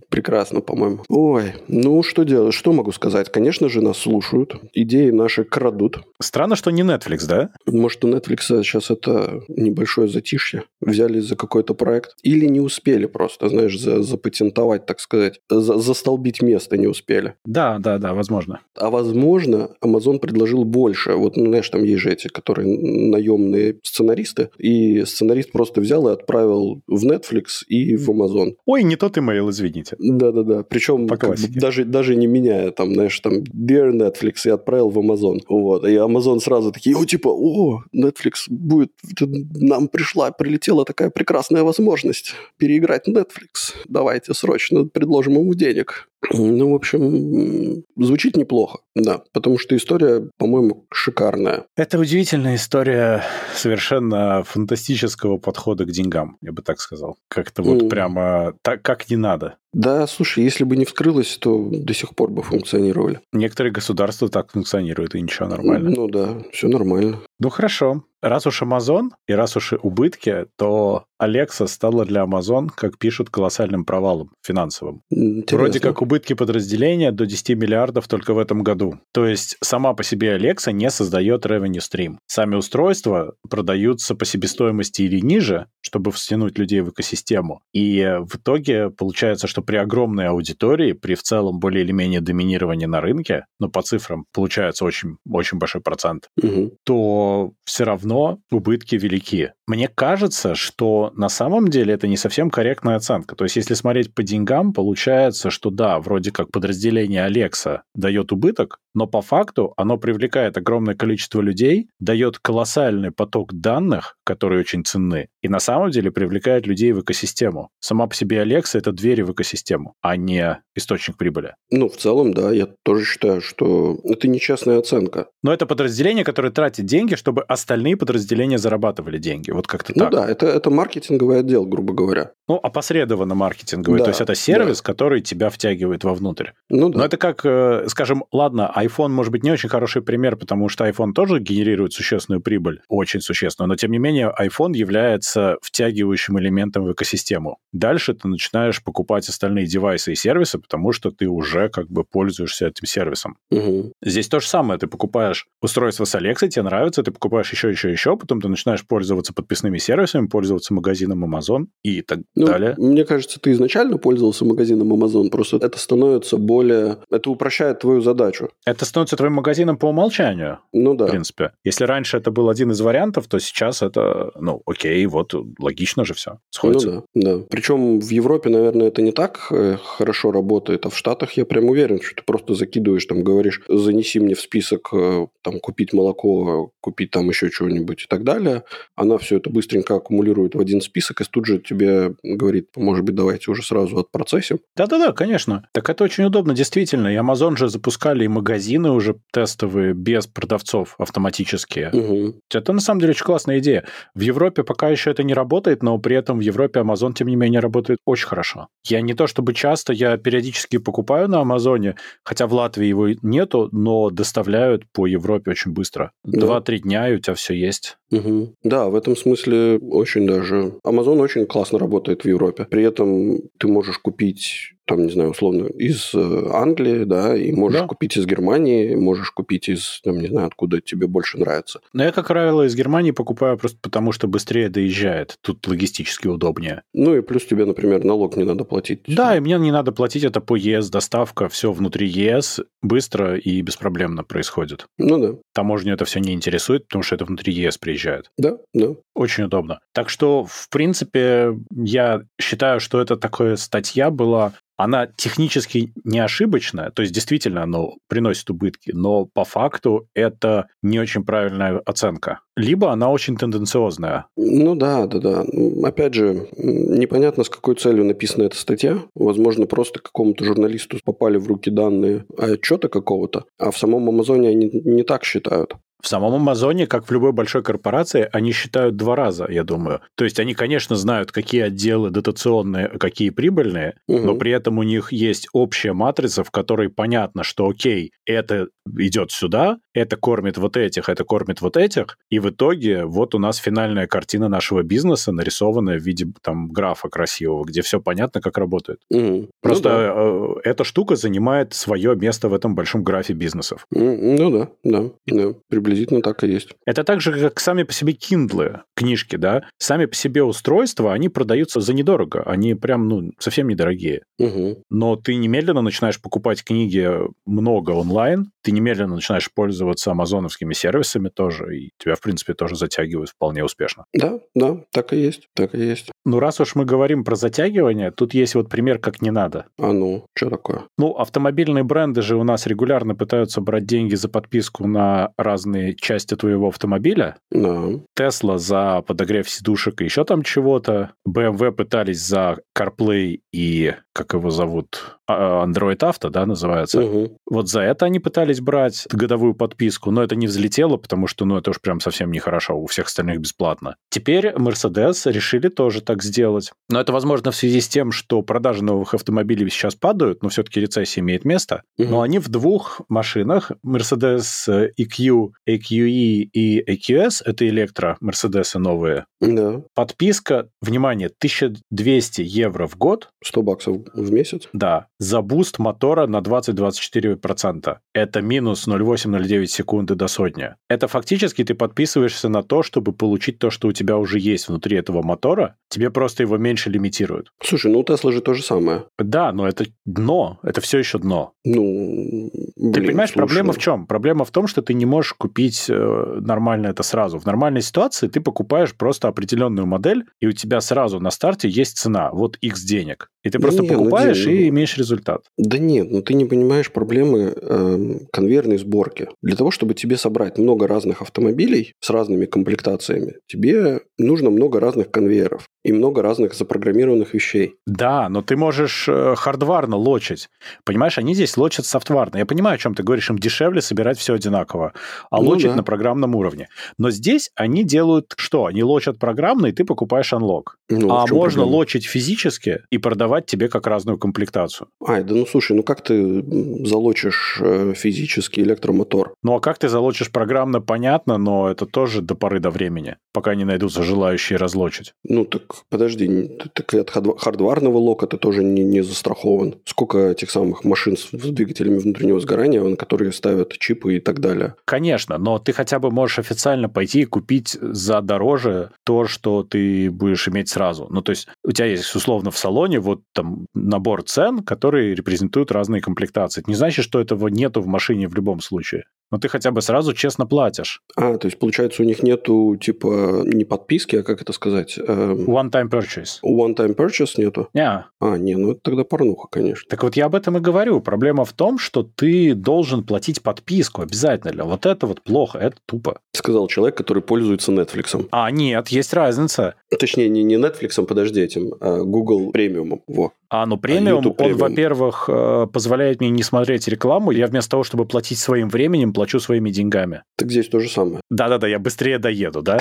Прекрасно, по-моему. Ой, ну что делать? Что могу сказать? Конечно же, нас слушают. Идеи наши крадут. Странно, что не Netflix, да? Может, у Netflix сейчас это небольшое затишье. Взяли за какой-то проект. Или не успели просто, знаешь, за, запатентовать, так сказать. За, застолбить место не успели. Да, да, да, возможно. А возможно, Amazon предложил больше. Вот, ну, знаешь, там есть же эти, которые наемные сценаристы. И сценарист просто взял и отправил в Netflix и в Amazon. Ой, не тот имейл, извините. Да-да-да. Причем как бы, даже, даже не меняя там, знаешь, там Dear Netflix и отправил в Amazon. Вот. И Amazon сразу такие, о, типа, о, Netflix будет, нам пришла, прилетела такая прекрасная возможность переиграть Netflix. Давайте срочно предложим ему денег. Ну, в общем, звучит неплохо, да, потому что история, по-моему, шикарная. Это удивительная история совершенно фантастического подхода к деньгам, я бы так сказал. Как-то вот mm. прямо так, как не надо. Да, слушай, если бы не вскрылось, то до сих пор бы функционировали. Некоторые государства так функционируют, и ничего, нормально. Ну да, все нормально. Ну хорошо. Раз уж Amazon и раз уж и убытки, то Alexa стала для Amazon, как пишут, колоссальным провалом финансовым. Интересно. Вроде как убытки подразделения до 10 миллиардов только в этом году. То есть сама по себе Alexa не создает revenue stream. Сами устройства продаются по себестоимости или ниже, чтобы втянуть людей в экосистему. И в итоге получается, что при огромной аудитории, при в целом более или менее доминировании на рынке, но по цифрам получается очень, очень большой процент, угу. то все равно убытки велики. Мне кажется, что на самом деле это не совсем корректная оценка. То есть если смотреть по деньгам, получается, что да, вроде как подразделение Alexa дает убыток, но по факту оно привлекает огромное количество людей, дает колоссальный поток данных, которые очень ценны, и на самом деле привлекает людей в экосистему. Сама по себе Alexa — это двери в экосистему, а не источник прибыли. Ну, в целом, да, я тоже считаю, что это нечестная оценка. Но это подразделение, которое тратит деньги, чтобы остальные подразделения зарабатывали деньги. Вот как-то ну так. Ну да, это, это маркетинговый отдел, грубо говоря. Ну, опосредованно маркетинговый. Да, То есть это сервис, да. который тебя втягивает вовнутрь. Ну да. Но это как, э, скажем, ладно, iPhone может быть не очень хороший пример, потому что iPhone тоже генерирует существенную прибыль, очень существенную, но тем не менее iPhone является втягивающим элементом в экосистему. Дальше ты начинаешь покупать остальные девайсы и сервисы, потому что ты уже как бы пользуешься этим сервисом. Угу. Здесь то же самое. Ты покупаешь устройство с Alexa, тебе нравится, ты покупаешь еще, еще, еще, потом ты начинаешь пользоваться подписными сервисами, пользоваться магазином Amazon и так ну, далее. Мне кажется, ты изначально пользовался магазином Amazon, просто это становится более... Это упрощает твою задачу. Это становится твоим магазином по умолчанию. Ну да. В принципе. Если раньше это был один из вариантов, то сейчас это, ну, окей, вот логично же все сходится. Ну да, да. Причем в Европе, наверное, это не так э, хорошо работает, а в Штатах я прям уверен, что ты просто закидываешь, там, говоришь, занеси мне в список, э, там, купить молоко, купить там еще чего-нибудь и так далее. Она все это быстренько аккумулирует в один список и тут же тебе говорит, может быть, давайте уже сразу отпроцессим. Да-да-да, конечно. Так это очень удобно, действительно. И Amazon же запускали и магазины уже тестовые без продавцов автоматические. Угу. Это на самом деле очень классная идея. В Европе пока еще это не работает, но при этом в Европе Amazon, тем не менее, работает очень хорошо. Я не то чтобы часто, я периодически покупаю на Амазоне, хотя в Латвии его нету, но доставляют по Европе очень быстро. Два-три дня, и у тебя все есть. Угу. Да, в этом смысле очень даже... Amazon очень классно работает в Европе. При этом ты можешь купить там, не знаю, условно, из э, Англии, да, и можешь да. купить из Германии, можешь купить из, там, не знаю, откуда тебе больше нравится. Но я, как правило, из Германии покупаю просто потому, что быстрее доезжает. Тут логистически удобнее. Ну и плюс тебе, например, налог не надо платить. Да, и мне не надо платить, это по ЕС доставка, все внутри ЕС быстро и беспроблемно происходит. Ну да. Таможню это все не интересует, потому что это внутри ЕС приезжает. Да, да. Очень удобно. Так что, в принципе, я считаю, что это такая статья была она технически не ошибочная, то есть действительно оно приносит убытки, но по факту это не очень правильная оценка. Либо она очень тенденциозная. Ну да, да, да. Опять же, непонятно, с какой целью написана эта статья. Возможно, просто какому-то журналисту попали в руки данные отчета какого-то, а в самом Амазоне они не так считают. В самом Амазоне, как в любой большой корпорации, они считают два раза, я думаю. То есть они, конечно, знают, какие отделы дотационные, какие прибыльные, угу. но при этом у них есть общая матрица, в которой понятно, что окей, это идет сюда, это кормит вот этих, это кормит вот этих, и в итоге вот у нас финальная картина нашего бизнеса, нарисованная в виде там графа красивого, где все понятно, как работает. Угу. Просто ну, да. э, эта штука занимает свое место в этом большом графе бизнесов. Ну да, да, да, приблизительно приблизительно так и есть. Это так же, как сами по себе Kindle, книжки, да? Сами по себе устройства, они продаются за недорого. Они прям, ну, совсем недорогие. Угу. Но ты немедленно начинаешь покупать книги много онлайн, ты немедленно начинаешь пользоваться амазоновскими сервисами тоже, и тебя, в принципе, тоже затягивают вполне успешно. Да, да, так и есть, так и есть. Ну, раз уж мы говорим про затягивание, тут есть вот пример, как не надо. А ну, что такое? Ну, автомобильные бренды же у нас регулярно пытаются брать деньги за подписку на разные части твоего автомобиля. Да. Tesla за подогрев сидушек и еще там чего-то. BMW пытались за CarPlay и, как его зовут, а, Android Auto, да, называется. Угу. Вот за это они пытались брать годовую подписку, но это не взлетело, потому что, ну, это уж прям совсем нехорошо, у всех остальных бесплатно. Теперь Mercedes решили тоже так сделать. Но это, возможно, в связи с тем, что продажи новых автомобилей сейчас падают, но все-таки рецессия имеет место. Угу. Но они в двух машинах, Mercedes EQ EQE и EQS, это электро Мерседесы новые, Да. подписка, внимание, 1200 евро в год, 100 баксов в месяц. да, за буст мотора на 20-24%. Это минус 0,8-0,9 секунды до сотни. Это фактически ты подписываешься на то, чтобы получить то, что у тебя уже есть внутри этого мотора, тебе просто его меньше лимитируют. Слушай, ну у Тесла же то же самое. Да, но это дно, это все еще дно. Ну, Ты блин, понимаешь, слушай, проблема в чем? Проблема в том, что ты не можешь купить э, нормально это сразу. В нормальной ситуации ты покупаешь просто определенную модель, и у тебя сразу на старте есть цена, вот X денег. И ты Да просто не, ну, покупаешь Дим, и ну- имеешь результат. Да нет, ну ты не понимаешь проблемы эм, конвейерной сборки. Для того, чтобы тебе собрать много разных автомобилей с разными комплектациями, тебе нужно много разных конвейеров и много разных запрограммированных вещей. Да, но ты можешь э, хардварно лочить. Понимаешь, они здесь лочат софтварно. Я понимаю, о чем ты говоришь, им дешевле собирать все одинаково, а Ну лочить да. на программном уровне. Но здесь они делают что? Они лочат программно, и ты покупаешь анлок. Ну, а чем можно проблема? лочить физически и продавать тебе как разную комплектацию. Ай, да ну слушай, ну как ты залочишь э, физический электромотор? Ну а как ты залочишь программно, понятно, но это тоже до поры до времени, пока не найдутся желающие разлочить. Ну так подожди, так от хардва- хардварного лока ты тоже не, не застрахован. Сколько этих самых машин с с двигателями внутреннего сгорания, на которые ставят чипы и так далее. Конечно, но ты хотя бы можешь официально пойти и купить за дороже то, что ты будешь иметь сразу. Ну, то есть у тебя есть условно в салоне вот там набор цен, которые репрезентуют разные комплектации. Это не значит, что этого нету в машине в любом случае. Но ты хотя бы сразу честно платишь. А, то есть, получается, у них нету, типа, не подписки, а как это сказать? эм, One-time purchase. One-time purchase нету? Не, А, не, ну это тогда порнуха, конечно. Так вот я об этом и говорю. Проблема в том, что ты должен платить подписку обязательно. Вот это вот плохо, это тупо. Сказал человек, который пользуется Netflix. А, нет, есть разница. Точнее, не, не Netflix, подожди этим, а Google премиумом. Во. А, ну премиум, YouTube он, премиум. во-первых, э, позволяет мне не смотреть рекламу. Я вместо того, чтобы платить своим временем, плачу своими деньгами. Так здесь то же самое. Да-да-да, я быстрее доеду, да?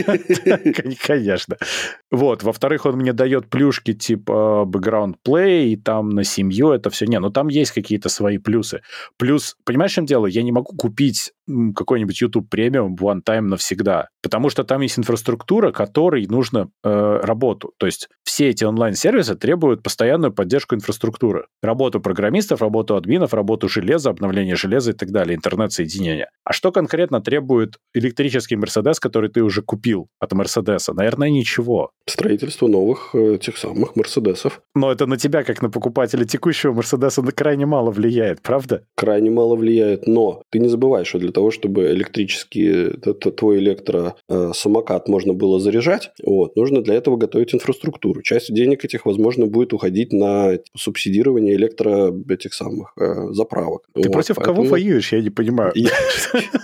Конечно. Вот. Во-вторых, он мне дает плюшки типа background play, и там на семью это все. Не, ну там есть какие-то свои плюсы. Плюс, понимаешь, в чем дело? Я не могу купить какой-нибудь YouTube премиум one time навсегда, потому что там есть инфраструктура, которой нужно э, работу. То есть все эти онлайн-сервисы требуют постоянную поддержку инфраструктуры. Работу программистов, работу админов, работу железа, обновление железа и так далее, интернет-соединения. А что конкретно требует электрический Мерседес, который ты уже купил от Мерседеса? Наверное, ничего. Строительство новых э, тех самых Мерседесов. Но это на тебя, как на покупателя текущего Мерседеса, крайне мало влияет, правда? Крайне мало влияет. Но ты не забывай, что для того, чтобы электрический, твой электросамокат можно было заряжать, вот, нужно для этого готовить инфраструктуру. Часть денег этих, возможно, будет уходить на субсидирование электро этих самых э, заправок. Ты Вот, против кого поэтому воюешь, я не понимаю.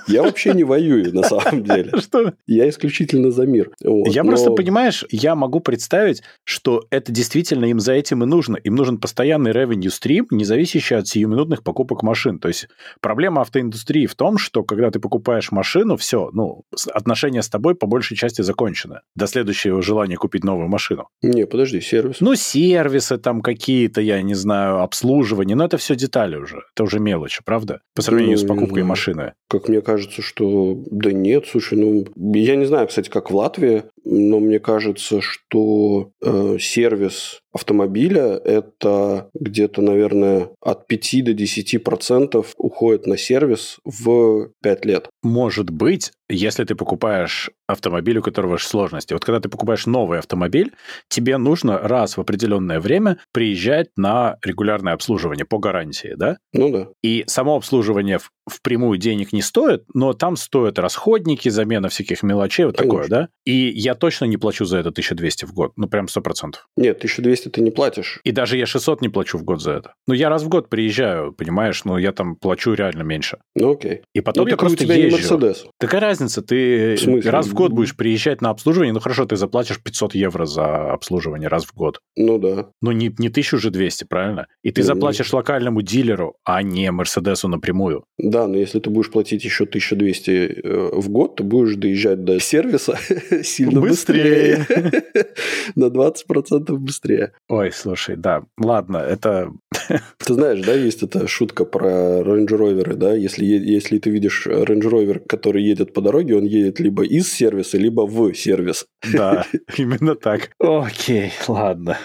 Я, вообще не воюю, на самом деле. Что? Я исключительно за мир. Я просто, понимаешь, я могу представить, что это действительно им за этим и нужно. Им нужен постоянный revenue стрим, не зависящий от сиюминутных покупок машин. То есть проблема автоиндустрии в том, что когда ты покупаешь машину, все, ну, отношения с тобой по большей части закончены. До следующего желания купить новую машину. Не, подожди, сервис. Ну, сервисы там какие-то, я не знаю, обслуживание, но это все детали уже. Это уже мелочи, правда? По сравнению Ну, с покупкой знаю. машины. Как мне кажется, что... Да нет, слушай, ну... Я не знаю, кстати, как в Латвии, но мне кажется, что э, сервис автомобиля это где-то, наверное, от 5 до 10 процентов уходит на сервис в 5 лет. Может быть, если ты покупаешь автомобиль, у которого сложности. Вот когда ты покупаешь новый автомобиль, тебе нужно раз в определенное время приезжать на регулярное обслуживание по гарантии, да? Ну да. И само обслуживание в- впрямую денег не стоит, но там стоят расходники, замена всяких мелочей, вот такое, Конечно. да? И я точно не плачу за это 1200 в год, ну прям 100%. Нет, 1200 ты не платишь. И даже я 600 не плачу в год за это. Ну, я раз в год приезжаю, понимаешь, но я там плачу реально меньше. Ну окей. И потом Ну, я у просто не езжу. Мерседес. Какая разница? Ты В смысле? раз в год будешь приезжать на обслуживание, ну хорошо, ты заплатишь 500 евро за обслуживание раз в год. Ну да. Ну не, не 1200, правильно? И ты Ну, заплатишь локальному дилеру, а не Мерседесу напрямую. Да, но если ты будешь платить еще 1200 э, в год, ты будешь доезжать до сервиса сильно быстрее. На 20% быстрее. Ой, слушай, да, ладно, это Ты знаешь, да, есть эта шутка про Range Rover, да, если, если ты видишь Range Rover, который едет по дороге, он едет либо из сервиса, либо в сервис. Да, именно так. Окей, ладно.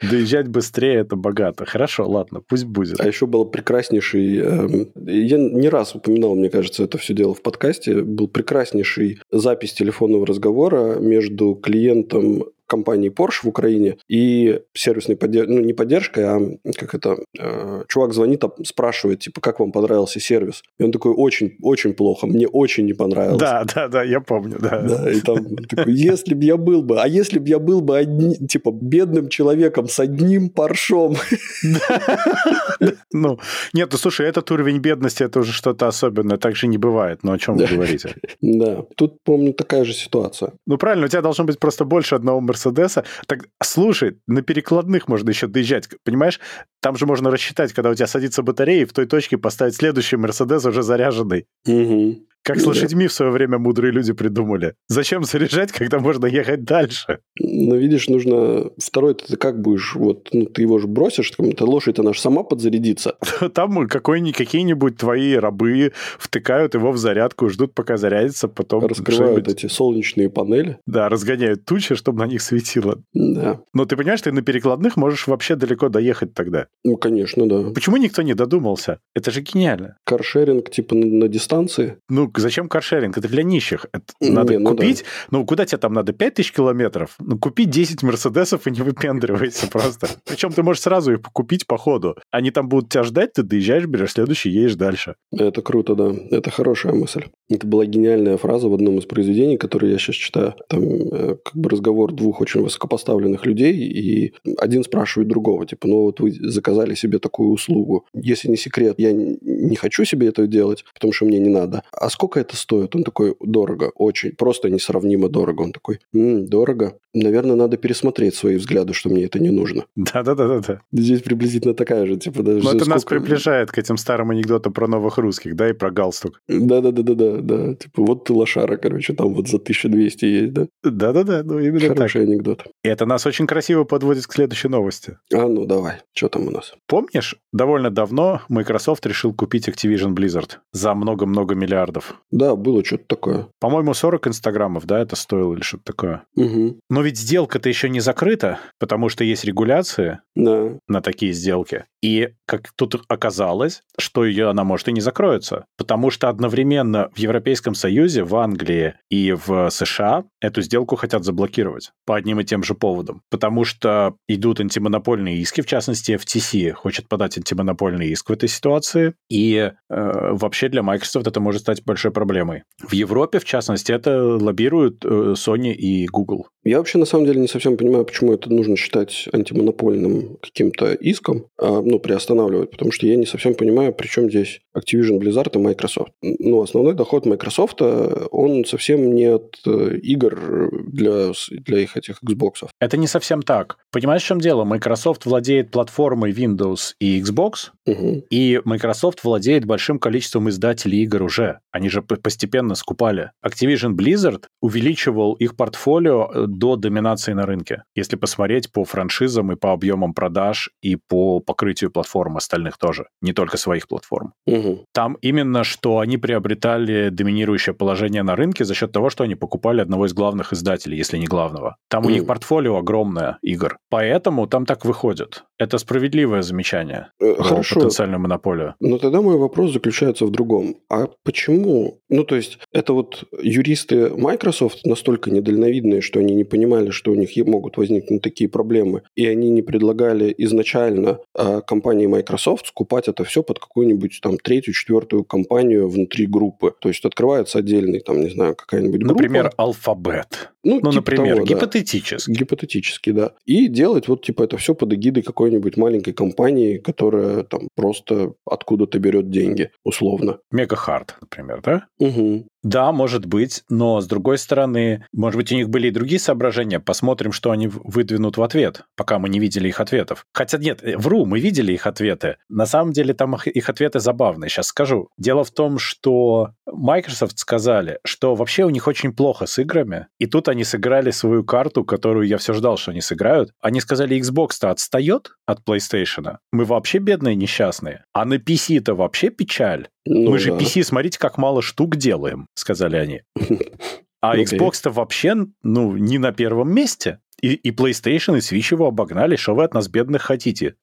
Доезжать быстрее это богато. Хорошо, ладно, пусть будет. А еще был прекраснейший... Э, я не раз упоминал, мне кажется, это все дело в подкасте. Был прекраснейший запись телефонного разговора между клиентом компании Porsche в Украине и сервисной поддержкой, ну, не поддержкой, а как это, э, чувак звонит, спрашивает, типа, как вам понравился сервис? И он такой, очень, очень плохо, мне очень не понравилось. Да, да, да, я помню, да. Да, и там такой, если бы я был бы, а если бы я был бы, одни, типа, бедным человеком с одним паршом? Ну, нет, ну, слушай, этот уровень бедности, это уже что-то особенное, так же не бывает, но о чем вы говорите? Да, тут, помню, такая же ситуация. Ну, правильно, у тебя должно быть просто больше одного Мерседеса. Так, слушай, на перекладных можно еще доезжать, понимаешь? Там же можно рассчитать, когда у тебя садится батарея, и в той точке поставить следующий Мерседес уже заряженный. Угу. Как с лошадьми в свое время мудрые люди придумали. Зачем заряжать, когда можно ехать дальше? Ну, видишь, нужно... Второй ты как будешь... Вот, ну, ты его же бросишь, эта лошадь, она же сама подзарядится. Там какие-нибудь твои рабы втыкают его в зарядку, ждут, пока зарядится, потом... Раскрывают эти солнечные панели. Да, разгоняют тучи, чтобы на них светило. Да. Но ты понимаешь, ты на перекладных можешь вообще далеко доехать тогда. Ну, конечно, да. Почему никто не додумался? Это же гениально. Каршеринг, типа, на дистанции? Ну, зачем каршеринг? Это для нищих. Это надо ну, купить... Да. Ну, куда тебе там надо? 5000 километров? Ну, купи 10 Мерседесов и не выпендривайся просто. Причем ты можешь сразу их купить по ходу. Они там будут тебя ждать, ты доезжаешь, берешь следующий, едешь дальше. Это круто, да. Это хорошая мысль. Это была гениальная фраза в одном из произведений, которые я сейчас читаю. Там э, как бы разговор двух очень высокопоставленных людей, и один спрашивает другого, типа, ну вот вы заказали себе такую услугу. Если не секрет, я не хочу себе это делать, потому что мне не надо. А сколько это стоит? Он такой, дорого, очень, просто несравнимо дорого. Он такой, м-м, дорого. Наверное, надо пересмотреть свои взгляды, что мне это не нужно. Да-да-да-да. Здесь приблизительно такая же, типа даже... Но это сколько... нас приближает к этим старым анекдотам про новых русских, да, и про галстук. Да-да-да-да-да да, Типа, вот ты лошара, короче, там вот за 1200 есть, да? Да-да-да, ну именно Хороший так. анекдот. И это нас очень красиво подводит к следующей новости. А, ну давай, что там у нас? Помнишь, довольно давно Microsoft решил купить Activision Blizzard за много-много миллиардов? Да, было что-то такое. По-моему, 40 инстаграмов, да, это стоило или что-то такое. Угу. Но ведь сделка-то еще не закрыта, потому что есть регуляции да. на такие сделки. И как тут оказалось, что ее она может и не закроется, потому что одновременно в Европейском Союзе, в Англии и в США эту сделку хотят заблокировать по одним и тем же поводам, потому что идут антимонопольные иски, в частности, FTC хочет подать антимонопольный иск в этой ситуации, и э, вообще для Microsoft это может стать большой проблемой. В Европе, в частности, это лоббируют э, Sony и Google. Я вообще на самом деле не совсем понимаю, почему это нужно считать антимонопольным каким-то иском, а, ну, приостанавливать, потому что я не совсем понимаю, при чем здесь Activision Blizzard и Microsoft. Ну, основной доход Microsoft, он совсем не от э, игр для, для их этих Xbox. Это не совсем так. Понимаешь, в чем дело? Microsoft владеет платформой Windows и Xbox, угу. и Microsoft владеет большим количеством издателей игр уже. Они же постепенно скупали. Activision Blizzard увеличивал их портфолио э, до доминации на рынке. Если посмотреть по франшизам и по объемам продаж, и по покрытию платформ остальных тоже, не только своих платформ. Угу. Там именно, что они приобретали доминирующее положение на рынке за счет того, что они покупали одного из главных издателей, если не главного. Там у них портфолио огромное игр. Поэтому там так выходит. Это справедливое замечание. Э, хорошо. Потенциальную монополию. Но тогда мой вопрос заключается в другом. А почему? Ну, то есть, это вот юристы Microsoft настолько недальновидные, что они не понимали, что у них могут возникнуть такие проблемы, и они не предлагали изначально э, компании Microsoft скупать это все под какую-нибудь там третью, четвертую компанию внутри группы. То есть, открывается отдельный, там, не знаю, какая-нибудь группа. Например, Алфабет. Ну, ну типа например, того, гипотетически. Да. Гипотетически, да. И делать вот типа это все под эгидой какой-нибудь маленькой компании, которая там просто откуда-то берет деньги, условно. Мегахард, например, да? Угу. Да, может быть, но с другой стороны, может быть, у них были и другие соображения. Посмотрим, что они выдвинут в ответ, пока мы не видели их ответов. Хотя нет, э, вру, мы видели их ответы. На самом деле там их ответы забавные. Сейчас скажу. Дело в том, что Microsoft сказали, что вообще у них очень плохо с играми, и тут они сыграли свою карту, которую я все ждал, что они сыграют. Они сказали, Xbox-то отстает, от PlayStation. Мы вообще бедные несчастные. А на PC-то вообще печаль. Ну, Мы же да. PC, смотрите, как мало штук делаем, сказали они. А Ну, Xbox-то вообще, ну, не на первом месте. И, и PlayStation, и Switch его обогнали. Что вы от нас, бедных, хотите?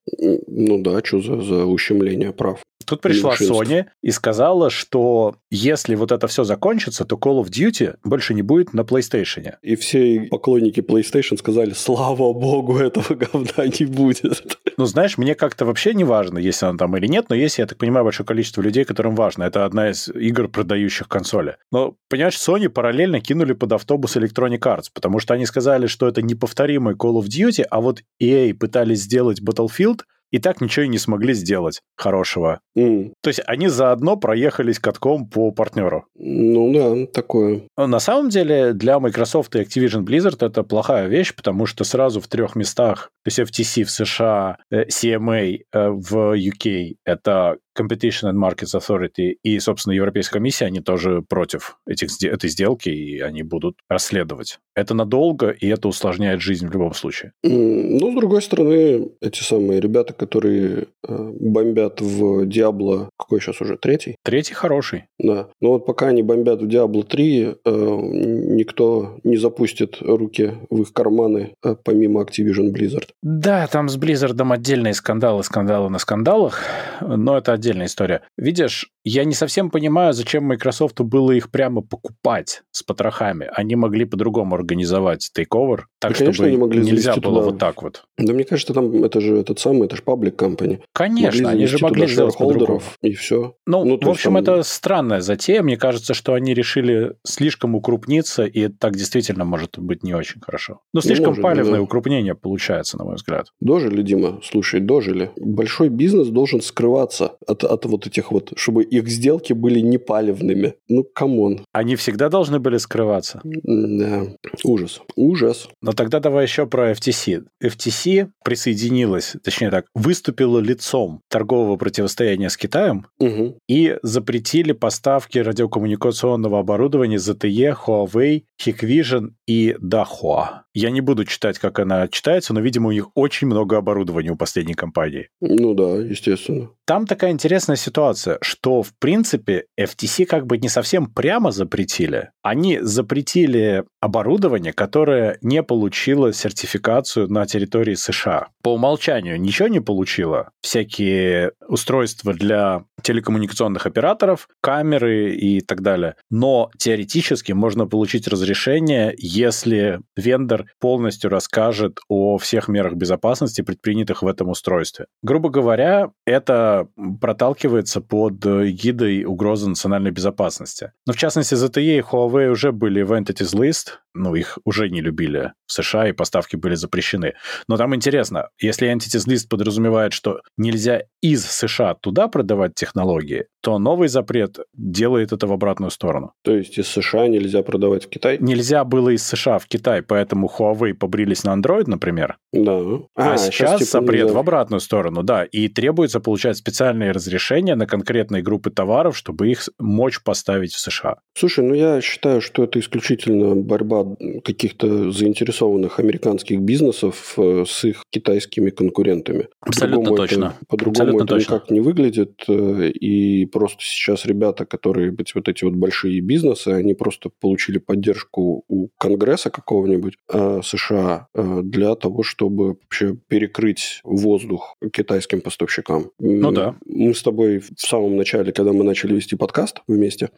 Ну да, что за, за ущемление прав? Тут пришла. Sony и сказала, что если вот это все закончится, то Call of Duty больше не будет на PlayStation. И все поклонники PlayStation сказали, слава богу, этого говна не будет. Ну, знаешь, мне как-то вообще не важно, если она там или нет, но есть, я так понимаю, большое количество людей, которым важно. Это одна из игр, продающих консоли. Но, понимаешь, Sony параллельно кинули под автобус Electronic Arts, потому что они сказали, что это неповторимый Call of Duty, а вот EA пытались сделать Battlefield, и так ничего и не смогли сделать хорошего. М, То есть они заодно проехались катком по партнеру. Ну да, такое. На самом деле для Microsoft и Activision Blizzard это плохая вещь, потому что сразу в трех местах, то есть FTC в США, э, CMA э, в UK, это Competition and Markets Authority и, собственно, Европейская комиссия, они тоже против этих, этой сделки, и они будут расследовать. Это надолго, и это усложняет жизнь в любом случае. Ну, с другой стороны, эти самые ребята, которые э, бомбят в Diablo, какой сейчас уже, третий? Третий хороший. Да. Но вот пока они бомбят в Diablo 3, э, никто не запустит руки в их карманы, э, помимо Activision Blizzard. Да, там с Blizzard отдельные скандалы, скандалы на скандалах, но это отдельная история. Видишь, я не совсем понимаю, зачем Microsoft было их прямо покупать с потрохами. Они могли по-другому организовать тейковер, так Да, конечно, чтобы они могли нельзя было туда. вот так вот. Да мне кажется, там это же этот самый, это же public company. Конечно, они же могли сделать по-другому. и все. Ну, Ну, в общем, там- это странная затея. Мне кажется, что они решили слишком укрупниться, и это так действительно может быть не очень хорошо. Но слишком может палевное да. укрупнение получается, на мой взгляд. Дожили, Дима, слушай, дожили. Большой бизнес должен скрываться от, от вот этих вот, чтобы их сделки были не палевными. Ну, come on. Они всегда должны были скрываться. Да. Ужас. Ужас. Но тогда давай еще про FTC. FTC присоединилась, точнее так, выступила лицом торгового противостояния с Китаем Мгм. и запретили поставки радиокоммуникационного оборудования ZTE, Huawei, Hikvision и Dahua. Я не буду читать, как она читается, но, видимо, у них очень много оборудования у последней компании. Ну да, естественно. Там такая интересная ситуация, что, в принципе, FTC как бы не совсем прямо запретили. Они запретили оборудование, которое не получило сертификацию на территории США. По умолчанию ничего не получило. Всякие устройства для телекоммуникационных операторов, камеры и так далее. Но теоретически можно получить разрешение, если вендор полностью расскажет о всех мерах безопасности, предпринятых в этом устройстве. Грубо говоря, это проталкивается под гидой угрозы национальной безопасности. Но в частности, ZTE и Huawei уже были в Entities List, ну, их уже не любили в США, и поставки были запрещены. Но там интересно, если Entities List подразумевает, что нельзя из США туда продавать технологии, то новый запрет делает это в обратную сторону. То есть из США нельзя продавать в Китай? Нельзя было из США в Китай, поэтому Huawei побрились на Android, например, Да. а, сейчас типа, запрет нельзя. в обратную сторону, да, и требуется получать специальные разрешения на конкретные группы товаров, чтобы их мочь поставить в США. Слушай, ну я считаю, что это исключительно борьба каких-то заинтересованных американских бизнесов э, с их китайскими конкурентами. Абсолютно По-другому точно. Это, по-другому Абсолютно это точно. никак не выглядит. э, И просто сейчас ребята, которые быть вот эти вот большие бизнесы, они просто получили поддержку у Конгресса какого-нибудь э, США для того, чтобы вообще перекрыть воздух китайским поставщикам. Ну да. Мы с тобой в самом начале, когда мы начали вести подкаст вместе,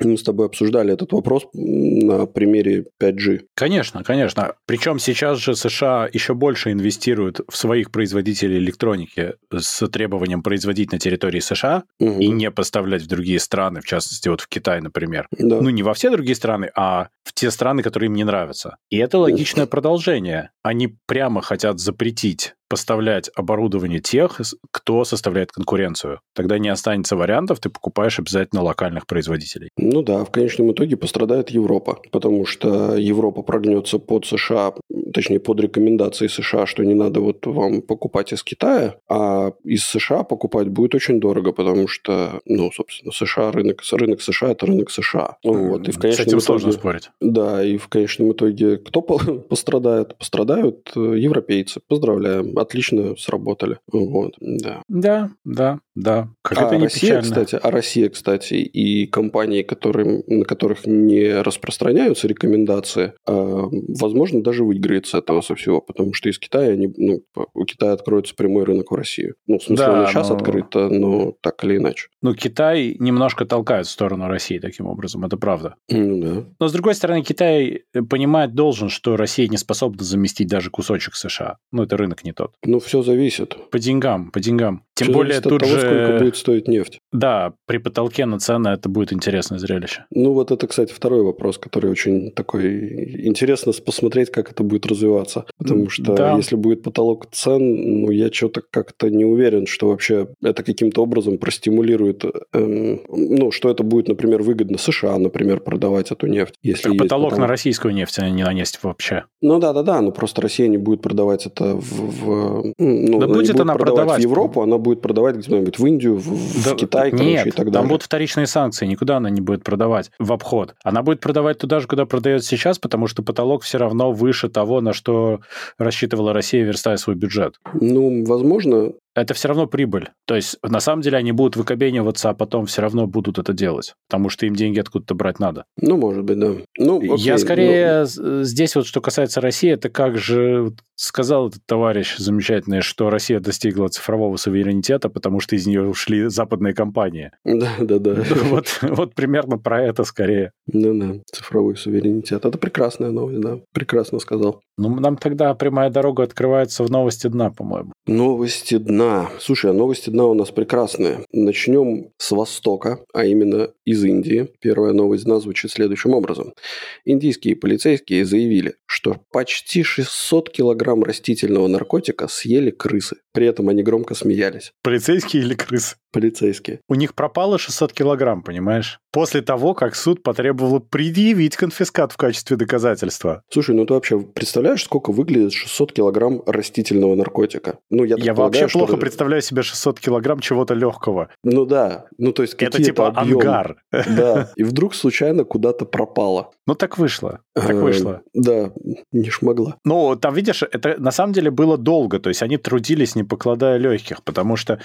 мы с тобой обсуждали этот вопрос на примере 5G. Конечно, конечно. Причем сейчас же США еще больше инвестируют в своих производителей электроники с требованием производить на территории США Мгм. и не поставлять в другие страны, в частности, вот в Китай, например. Да. Ну, не во все другие страны, а в те страны, которые им не нравятся. И это логичное продолжение. Они прямо хотят запретить поставлять оборудование тех, с- кто составляет конкуренцию. Тогда не останется вариантов, ты покупаешь обязательно локальных производителей. Ну да, в конечном итоге пострадает Европа, потому что Европа прогнется под США, точнее под рекомендации США, что не надо вот вам покупать из Китая, а из США покупать будет очень дорого, потому что, ну, собственно, США рынок, рынок США это рынок США. Вот, и в С конечном этим итоге- сложно спорить. Да, и в конечном итоге кто по- пострадает? Пострадают э, европейцы. Поздравляем. Отлично сработали. Вот, да. Да, да, да. Как а это не Россия, печально. кстати, а Россия, кстати, и компании, которые, на которых не распространяются рекомендации, а, возможно, даже выиграет с этого со всего, потому что из Китая они, ну, у Китая откроется прямой рынок в Россию. Ну, в смысле, да, он сейчас но... открыт, но так или иначе. Ну, Китай немножко толкает в сторону России таким образом, это правда. Ну, да. Но, с другой стороны, Китай понимать должен, что Россия не способна заместить даже кусочек США. Ну, это рынок не тот. Ну, все зависит. По деньгам, по деньгам. Тем все более тут от того, же... сколько будет стоить нефть. Да, при потолке на цены это будет интересное зрелище. Ну, вот это, кстати, второй вопрос, который очень такой... Интересно посмотреть, как это будет развиваться. Потому что да. если будет потолок цен, ну, я что-то как-то не уверен, что вообще это каким-то образом простимулирует... Эм, ну, что это будет, например, выгодно США, например, продавать эту нефть. Если так потолок, потолок на российскую нефть они не нанести вообще. Ну, да-да-да, но просто Россия не будет продавать это в... в ну, да будет, будет она продавать, продавать в Европу, она будет продавать где-нибудь в Индию, в, да, в Китай, короче, нет, и так далее. там будут вторичные санкции, никуда она не будет продавать в обход. Она будет продавать туда же, куда продает сейчас, потому что потолок все равно выше того, на что рассчитывала Россия, верстая свой бюджет. Ну, возможно, это все равно прибыль. То есть, на самом деле, они будут выкобениваться, а потом все равно будут это делать, потому что им деньги откуда-то брать надо. Ну, может быть, да. Ну, окей, Я скорее но... здесь вот, что касается России, это как же сказал этот товарищ замечательный, что Россия достигла цифрового суверенитета, потому что из нее ушли западные компании. Да, да, да. Вот, вот примерно про это скорее. Да, да, цифровой суверенитет. Это прекрасная новость, да. Прекрасно сказал. Ну, нам тогда прямая дорога открывается в новости дна, по-моему. Новости дна. Слушай, а новости дна у нас прекрасные. Начнем с Востока, а именно из Индии. Первая новость дна звучит следующим образом. Индийские полицейские заявили, что почти 600 килограмм растительного наркотика съели крысы. При этом они громко смеялись. Полицейские или крысы? Полицейские. У них пропало 600 килограмм, понимаешь? После того, как суд потребовал предъявить конфискат в качестве доказательства. Слушай, ну ты вообще представляешь, сколько выглядит 600 килограмм растительного наркотика? Ну, я, я вообще плохо что... представляю себе 600 килограмм чего-то легкого. Ну да, ну то есть Это типа объемы. ангар. Да, и вдруг случайно куда-то пропало. Ну так вышло, так эм, вышло. Да, не шмогла. Ну, там, видишь, это на самом деле было долго, то есть они трудились, не покладая легких, потому что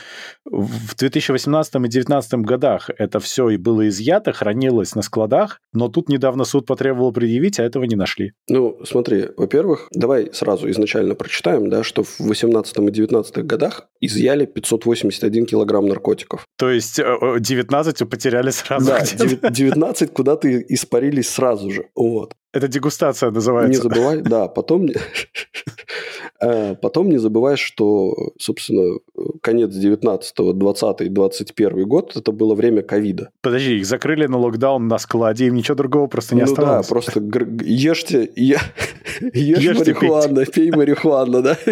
в 2018 и 2019 годах это все и было изъято, хранилось на складах, но тут недавно суд потребовал предъявить, а этого не нашли. Ну, смотри, во-первых, давай сразу изначально прочитаем, да, что в 18 и 19 годах изъяли 581 килограмм наркотиков. То есть 19 э, потеряли сразу? Да, 19 куда-то испарились сразу же. Вот. Это дегустация называется. Не забывай, да, потом... Э, потом не забывай, что, собственно, конец 19 20 21 год, это было время ковида. Подожди, их закрыли на локдаун на складе, им ничего другого просто не ну оставалось. да, просто ешьте, ешь марихуану, пей марихуану, да?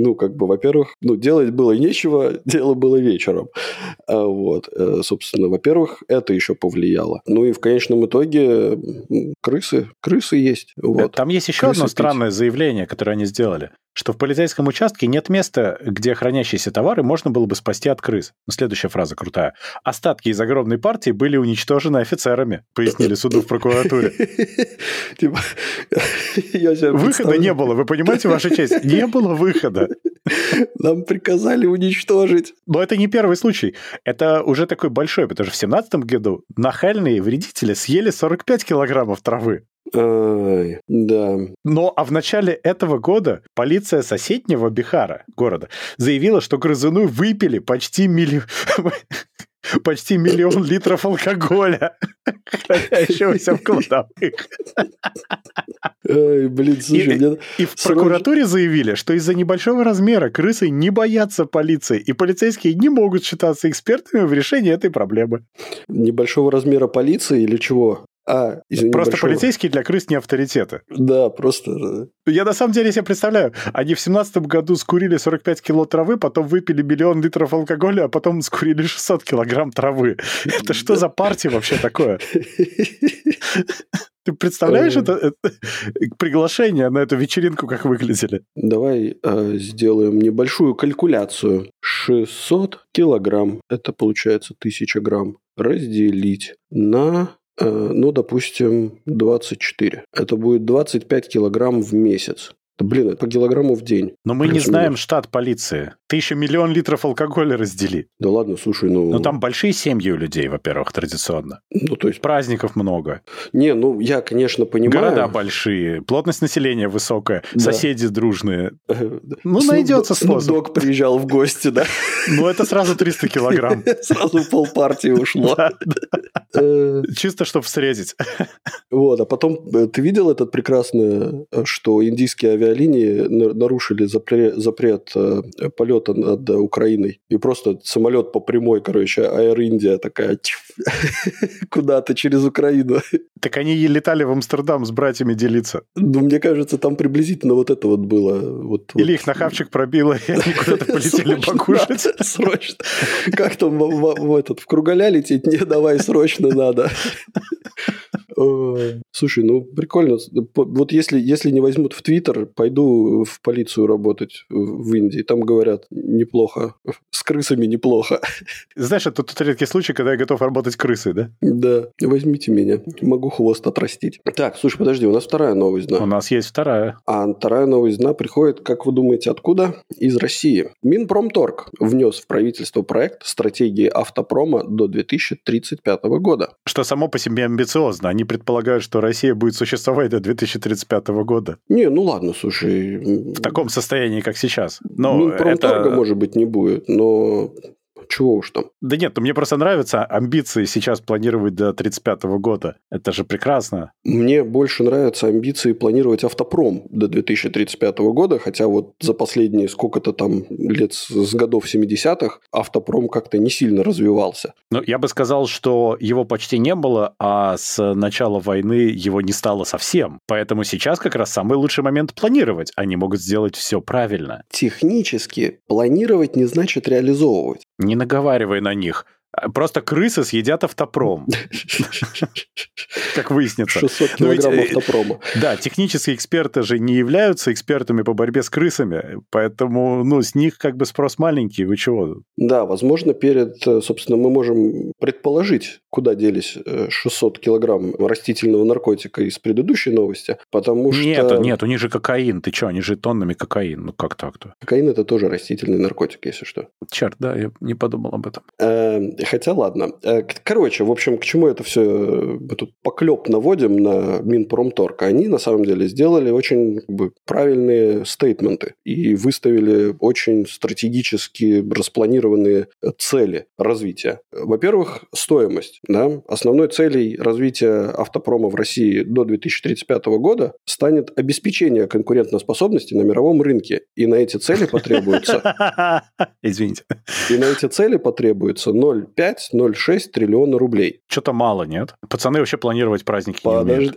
Ну, как бы, во-первых, ну, делать было нечего, дело было вечером. А вот, э, собственно, во-первых, это еще повлияло. Ну и в конечном итоге крысы, крысы есть. Вот. Там есть еще крысы одно странное заявление, которое они сделали что в полицейском участке нет места, где хранящиеся товары можно было бы спасти от крыс. Ну, следующая фраза крутая. Остатки из огромной партии были уничтожены офицерами, пояснили суду в прокуратуре. Типа, выхода не было, вы понимаете, ваша честь? Не было выхода. Нам приказали уничтожить. Но это не первый случай. Это уже такой большой, потому что в 17 году нахальные вредители съели 45 килограммов травы. Ай, да. Но а в начале этого года полиция соседнего Бихара, города, заявила, что грызуны выпили почти миллион... Почти миллион литров алкоголя, хранящегося в кладовых. Ой, блин, слушай, и, мне... и в прокуратуре заявили, что из-за небольшого размера крысы не боятся полиции, и полицейские не могут считаться экспертами в решении этой проблемы. Небольшого размера полиции или чего? А, из Просто небольшого... полицейские для крыс не авторитеты. Да, просто... Я на самом деле себе представляю, они в семнадцатом году скурили 45 кило травы, потом выпили миллион литров алкоголя, а потом скурили 600 килограмм травы. Это что за партия вообще такое? Ты представляешь это, это приглашение на эту вечеринку, как выглядели? Давай э, сделаем небольшую калькуляцию. 600 килограмм, это получается 1000 грамм, разделить на Э, ну, допустим, 24. Это будет 25 килограмм в месяц. Да, блин, это по килограмму в день. Но мы не знаем штат полиции. Ты еще миллион литров алкоголя раздели. Да ладно, слушай, ну... Ну, там большие семьи у людей, во-первых, традиционно. Ну, то есть... Праздников много. Не, ну, я, конечно, понимаю... Города большие, плотность населения высокая, да. соседи дружные. Ну, найдется способ. Снуп приезжал в гости, да? Ну, это сразу 300 килограмм. Сразу полпартии ушло. Э. Чисто, чтобы срезать. Вот, а потом э, ты видел этот прекрасный, э, что индийские авиалинии нарушили запрет полета над Украиной. И просто самолет по прямой, короче, Air India такая куда-то через Украину. Так они летали в Амстердам с братьями делиться. Ну, мне кажется, там приблизительно вот это вот было. Вот, Или вот. их на хавчик пробило, и они куда-то полетели покушать. Срочно. Как там в этот в Кругаля лететь? Не, давай, срочно надо. Слушай, ну прикольно. Вот если, если не возьмут в Твиттер, пойду в полицию работать в Индии. Там говорят, неплохо. С крысами неплохо. Знаешь, это тот редкий случай, когда я готов работать крысой, да? Да. Возьмите меня. Могу хвост отрастить. Так, слушай, подожди, у нас вторая новость, да? У нас есть вторая. А вторая новость, да, приходит, как вы думаете, откуда? Из России. Минпромторг внес в правительство проект стратегии автопрома до 2035 года. Что само по себе амбициозно. Они предполагают, что Россия будет существовать до 2035 года. Не, ну ладно, слушай. В таком состоянии, как сейчас. Но Минпромторга, это... может быть, не будет, но чего уж там. Да нет, ну мне просто нравятся амбиции сейчас планировать до 35 года. Это же прекрасно. Мне больше нравятся амбиции планировать автопром до 2035 года, хотя вот за последние сколько-то там лет с годов 70-х автопром как-то не сильно развивался. Ну, я бы сказал, что его почти не было, а с начала войны его не стало совсем. Поэтому сейчас как раз самый лучший момент планировать. Они могут сделать все правильно. Технически планировать не значит реализовывать. Не наговаривай на них. А, просто крысы съедят автопром. Как выяснится. 600 килограмм ведь, э, автопрома. Да, технические эксперты же не являются экспертами по борьбе с крысами, поэтому ну, с них как бы спрос маленький, вы чего? Да, возможно, перед, э, собственно, мы можем предположить, куда делись 600 э, килограмм растительного наркотика из предыдущей новости, потому что... Нет, нет, у них же кокаин, ты что, они же тоннами кокаин, ну как так-то? Кокаин – это тоже растительный наркотик, если что. Черт, да, я не подумал об этом. Хотя ладно. Э, короче, в общем, к чему это все э, мы тут поклеп наводим на Минпромторг? Они на самом деле сделали очень как бы, правильные стейтменты и выставили очень стратегически распланированные цели развития. Во-первых, стоимость. Да? Основной целью развития автопрома в России до 2035 года станет обеспечение конкурентоспособности на мировом рынке. И на эти цели потребуется... Извините. И на эти цели потребуется 0 0,5-0,6 триллиона рублей. Что-то мало, нет? Пацаны вообще планировать праздники Подожди. не умеют.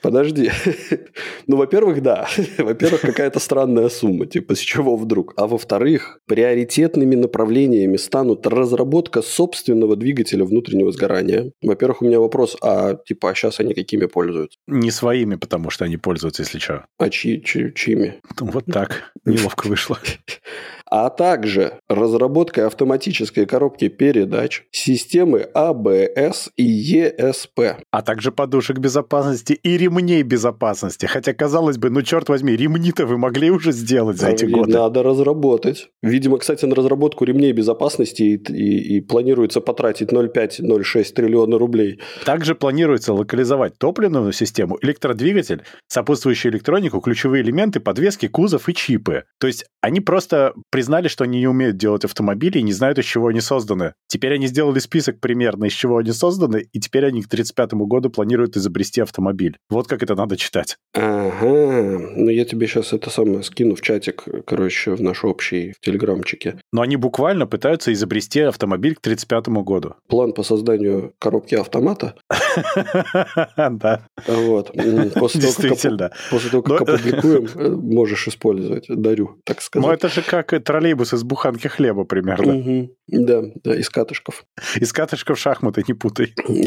Подожди. ну, во-первых, да. во-первых, какая-то странная сумма. Типа, с чего вдруг? А во-вторых, приоритетными направлениями станут разработка собственного двигателя внутреннего сгорания. Во-первых, у меня вопрос, а типа, а сейчас они какими пользуются? Не своими, потому что они пользуются, если что. А чьи, чьи, чьими? Ну, вот так. Неловко вышло. а также разработка автоматической коробки передач, системы АБС и ЕСП. А также подушек безопасности и ремней безопасности. Хотя, казалось бы, ну черт возьми, ремни-то вы могли уже сделать за эти годы. Надо разработать. Видимо, кстати, на разработку ремней безопасности и, и, и планируется потратить 0,5-0,6 триллиона рублей. Также планируется локализовать топливную систему, электродвигатель, сопутствующую электронику, ключевые элементы, подвески, кузов и чипы. То есть они просто признали, что они не умеют делать автомобили и не знают, из чего они созданы. Теперь они сделали список примерно, из чего они созданы, и теперь они к 1935 году планируют изобрести автомобиль. Вот как это надо читать. Ага. Ну, я тебе сейчас это самое скину в чатик, короче, в наш общий в телеграмчике. Но они буквально пытаются изобрести автомобиль к 1935 году. План по созданию коробки автомата. Да. Вот. Действительно. После того, как опубликуем, э, можешь использовать. Дарю, так сказать. Ну, это же как троллейбус из буханки хлеба примерно. Да, да, из катышков. Из катышков шахматы, не путай.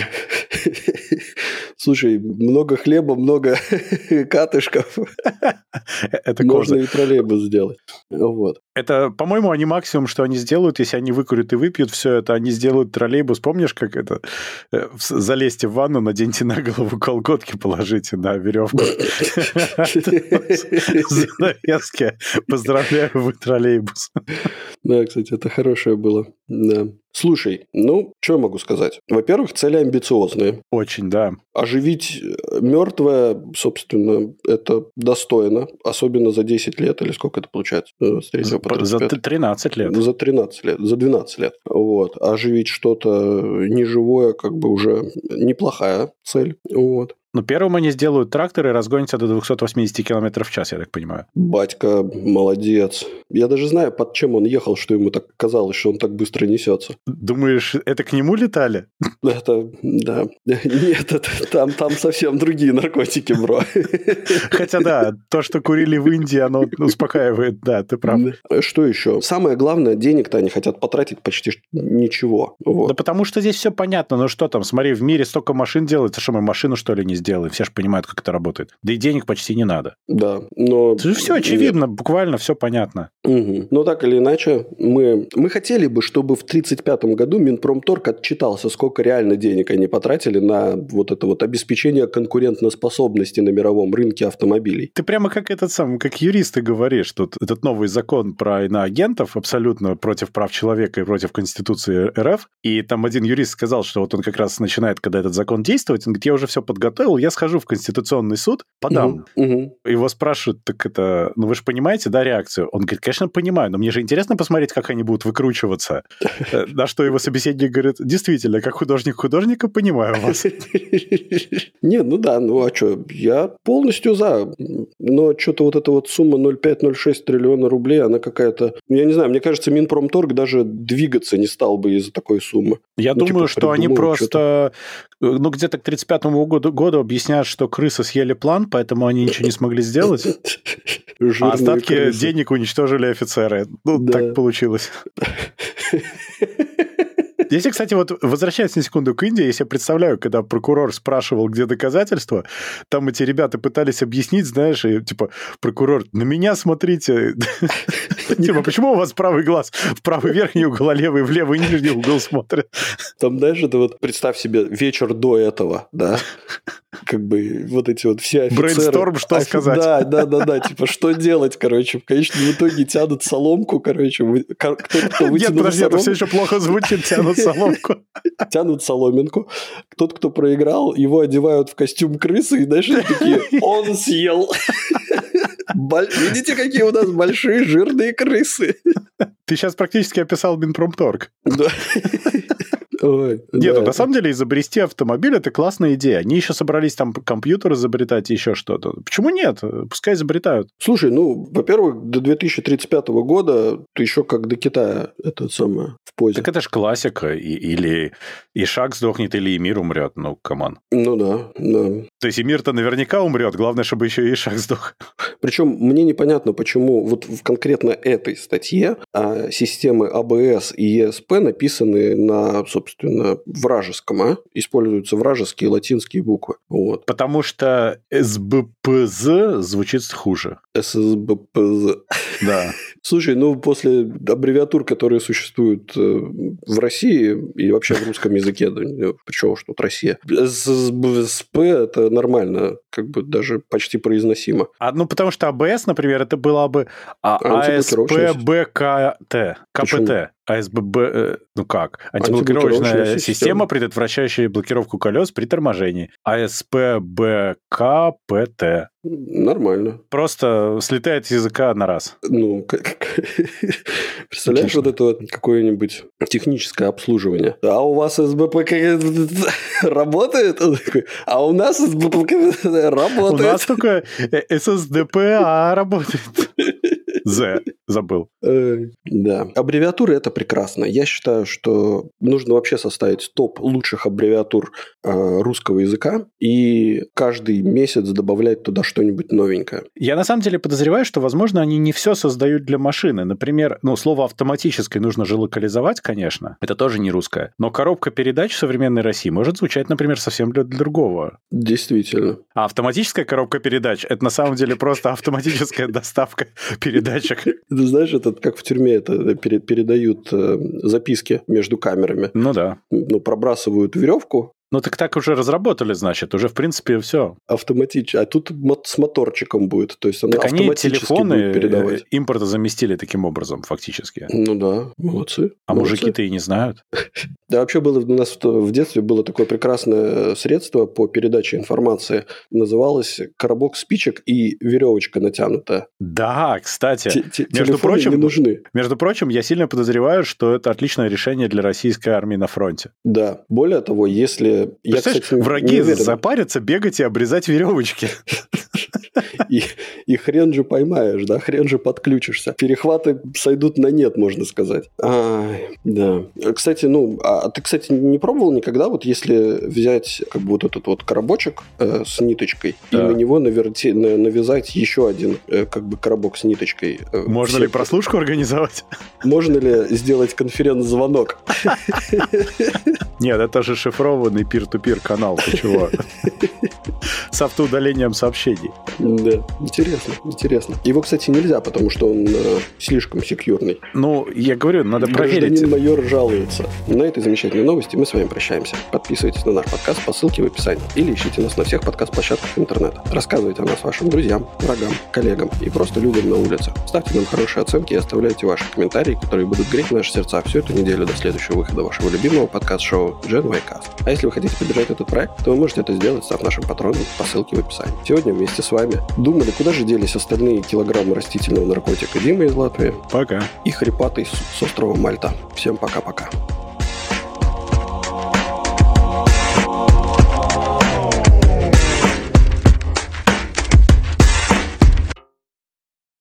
Слушай, много хлеба, много катышков. Это Можно и троллейбус сделать. Вот. Это, по-моему, они максимум, что они сделают, если они выкурят и выпьют все это, они сделают троллейбус. Помнишь, как это? Э, залезьте в ванну, наденьте на голову колготки, положите на веревку. Занавески. Поздравляю, вы троллейбус. Да, кстати, это хорошее было. Да. Слушай, ну, что я могу сказать? Во-первых, цели амбициозные. Очень, да. Оживить мертвое, собственно, это достойно, особенно за 10 лет, или сколько это получается? Э, с за, за 13 лет. За 13 лет, за 12 лет. Вот. Оживить что-то неживое, как бы уже неплохая цель. Вот. Ну, первым они сделают трактор и разгонятся до 280 км в час, я так понимаю. Батька, молодец. Я даже знаю, под чем он ехал, что ему так казалось, что он так быстро несется. Думаешь, это к нему летали? Это, да. Нет, это, там, там совсем другие наркотики, бро. Хотя да, то, что курили в Индии, оно успокаивает, да, ты прав. Что еще? Самое главное, денег-то они хотят потратить почти ничего. Вот. Да потому что здесь все понятно. Ну что там, смотри, в мире столько машин делается, что мы машину, что ли, не сделаем? Все же понимают, как это работает. Да и денег почти не надо. Да, но... Это же все очевидно, Нет. буквально все понятно. Угу. Но так или иначе, мы, мы хотели бы, чтобы в 1935 году Минпромторг отчитался, сколько реально денег они потратили на вот это вот обеспечение конкурентоспособности на мировом рынке автомобилей. Ты прямо как этот сам, как юристы говоришь, что этот новый закон про иноагентов абсолютно против прав человека и против Конституции РФ. И там один юрист сказал, что вот он как раз начинает, когда этот закон действовать, он говорит, я уже все подготовил, я схожу в Конституционный суд, подам. Угу, угу. Его спрашивают, так это, ну вы же понимаете, да, реакцию? Он говорит, конечно, понимаю, но мне же интересно посмотреть, как они будут выкручиваться. Э, на что его собеседник говорит, действительно, как художник художника, понимаю вас. Не, ну да, ну а что, я полностью за. Но что-то вот эта вот сумма 0,5-0,6 триллиона рублей, она какая-то... Я не знаю, мне кажется, Минпромторг даже двигаться не стал бы из-за такой суммы. Я ну, думаю, типа, что они просто, э, ну, где-то к 35 году, году объясняют, что крысы съели план, поэтому они ничего не смогли сделать. А остатки денег уничтожили офицеры. Ну, так получилось. Если, кстати, вот возвращаясь на секунду к Индии, если я представляю, когда прокурор спрашивал, где доказательства, там эти ребята пытались объяснить, знаешь, и, типа, прокурор, на меня смотрите. Типа, почему у вас правый глаз в правый верхний угол, а левый в левый нижний угол смотрит? Там, знаешь, это вот, представь себе, вечер до этого, да, как бы вот эти вот все офицеры... Брейнсторм, что сказать. Да, да, да, да, типа, что делать, короче, в конечном итоге тянут соломку, короче, кто-то Нет, подожди, это все еще плохо звучит, тянут соломку. Тянут соломинку. Тот, кто проиграл, его одевают в костюм крысы, и, знаешь, такие, он съел. Видите, какие у нас большие жирные крысы? Ты сейчас практически описал Минпромторг. Да. Ой, Нет, да. ну, на самом деле изобрести автомобиль – это классная идея. Они еще собрались там компьютер изобретать и еще что-то. Почему нет? Пускай изобретают. Слушай, ну, во-первых, до 2035 года ты еще как до Китая это самое в позе. Так это ж классика. И, или ишак сдохнет, или эмир умрет. Ну, come on. Ну да, да. То есть эмир-то наверняка умрет. Главное, чтобы еще ишак сдох. Причем мне непонятно, почему вот в конкретно этой статье а, системы ABS и ESP написаны на, собственно, вражеском, а? Используются вражеские латинские буквы. Вот. Потому что СБПЗ звучит хуже. ССБПЗ. Да. Слушай, ну после аббревиатур, которые существуют э, в России и вообще в русском языке, причем уж тут Россия, СБСП это нормально, как бы даже почти произносимо. А, ну потому что АБС, например, это было бы АСПБКТ, КПТ. АСББ, э, ну как? Антиблокировочная система, система, предотвращающая блокировку колес при торможении. АСПБКПТ. Нормально. Просто слетает с языка на раз. Ну, как, представляешь, Отлично. вот это вот какое-нибудь техническое обслуживание. А у вас СБП работает? А у нас СБП работает. У нас только ССДПА работает. З. забыл. Э, да. Аббревиатуры – это прекрасно. Я считаю, что нужно вообще составить топ лучших аббревиатур э, русского языка и каждый месяц добавлять туда что-нибудь новенькое. Я на самом деле подозреваю, что, возможно, они не все создают для машины. Например, ну, слово «автоматическое» нужно же локализовать, конечно. Это тоже не русское. Но коробка передач в современной России может звучать, например, совсем для другого. Действительно. А автоматическая коробка передач – это на самом деле просто автоматическая доставка передачек. Ты знаешь, это как в тюрьме это передают э, записки между камерами. Ну да. Ну, пробрасывают веревку, ну так так уже разработали, значит, уже в принципе все. Автоматически. А тут с моторчиком будет, то есть она так автоматически они телефоны будет передавать. импорта заместили таким образом фактически. Ну да, молодцы. А мужики-то и не знают. Да, вообще было у нас в детстве было такое прекрасное средство по передаче информации. Называлось коробок спичек и веревочка натянутая. Да, кстати. Между прочим, не нужны. Между прочим, я сильно подозреваю, что это отличное решение для российской армии на фронте. Да. Более того, если я, кстати, враги запарятся бегать и обрезать веревочки. И, и хрен же поймаешь, да, хрен же подключишься. Перехваты сойдут на нет, можно сказать. А, да. Кстати, ну, а ты, кстати, не пробовал никогда, вот если взять как бы вот этот вот коробочек э, с ниточкой да. и на него наверти, на, навязать еще один э, как бы коробок с ниточкой. Э, можно ли прослушку организовать? Можно ли сделать конференц-звонок? Нет, это же шифрованный пир-ту-пир канал, ты чего? С автоудалением сообщений. Да, интересно, интересно. Его, кстати, нельзя, потому что он э, слишком секьюрный. Ну, я говорю, надо проверить. Гражданин майор жалуется. На этой замечательной новости мы с вами прощаемся. Подписывайтесь на наш подкаст по ссылке в описании. Или ищите нас на всех подкаст-площадках интернета. Рассказывайте о нас вашим друзьям, врагам, коллегам и просто людям на улице. Ставьте нам хорошие оценки и оставляйте ваши комментарии, которые будут греть наши сердца всю эту неделю до следующего выхода вашего любимого подкаст-шоу Gen Cast. А если вы хотите поддержать этот проект, то вы можете это сделать, став нашим патроном по ссылке в описании. Сегодня вместе с вами думали, куда же делись остальные килограммы растительного наркотика Дима из Латвии. Пока. И хрипатый с острова Мальта. Всем пока-пока.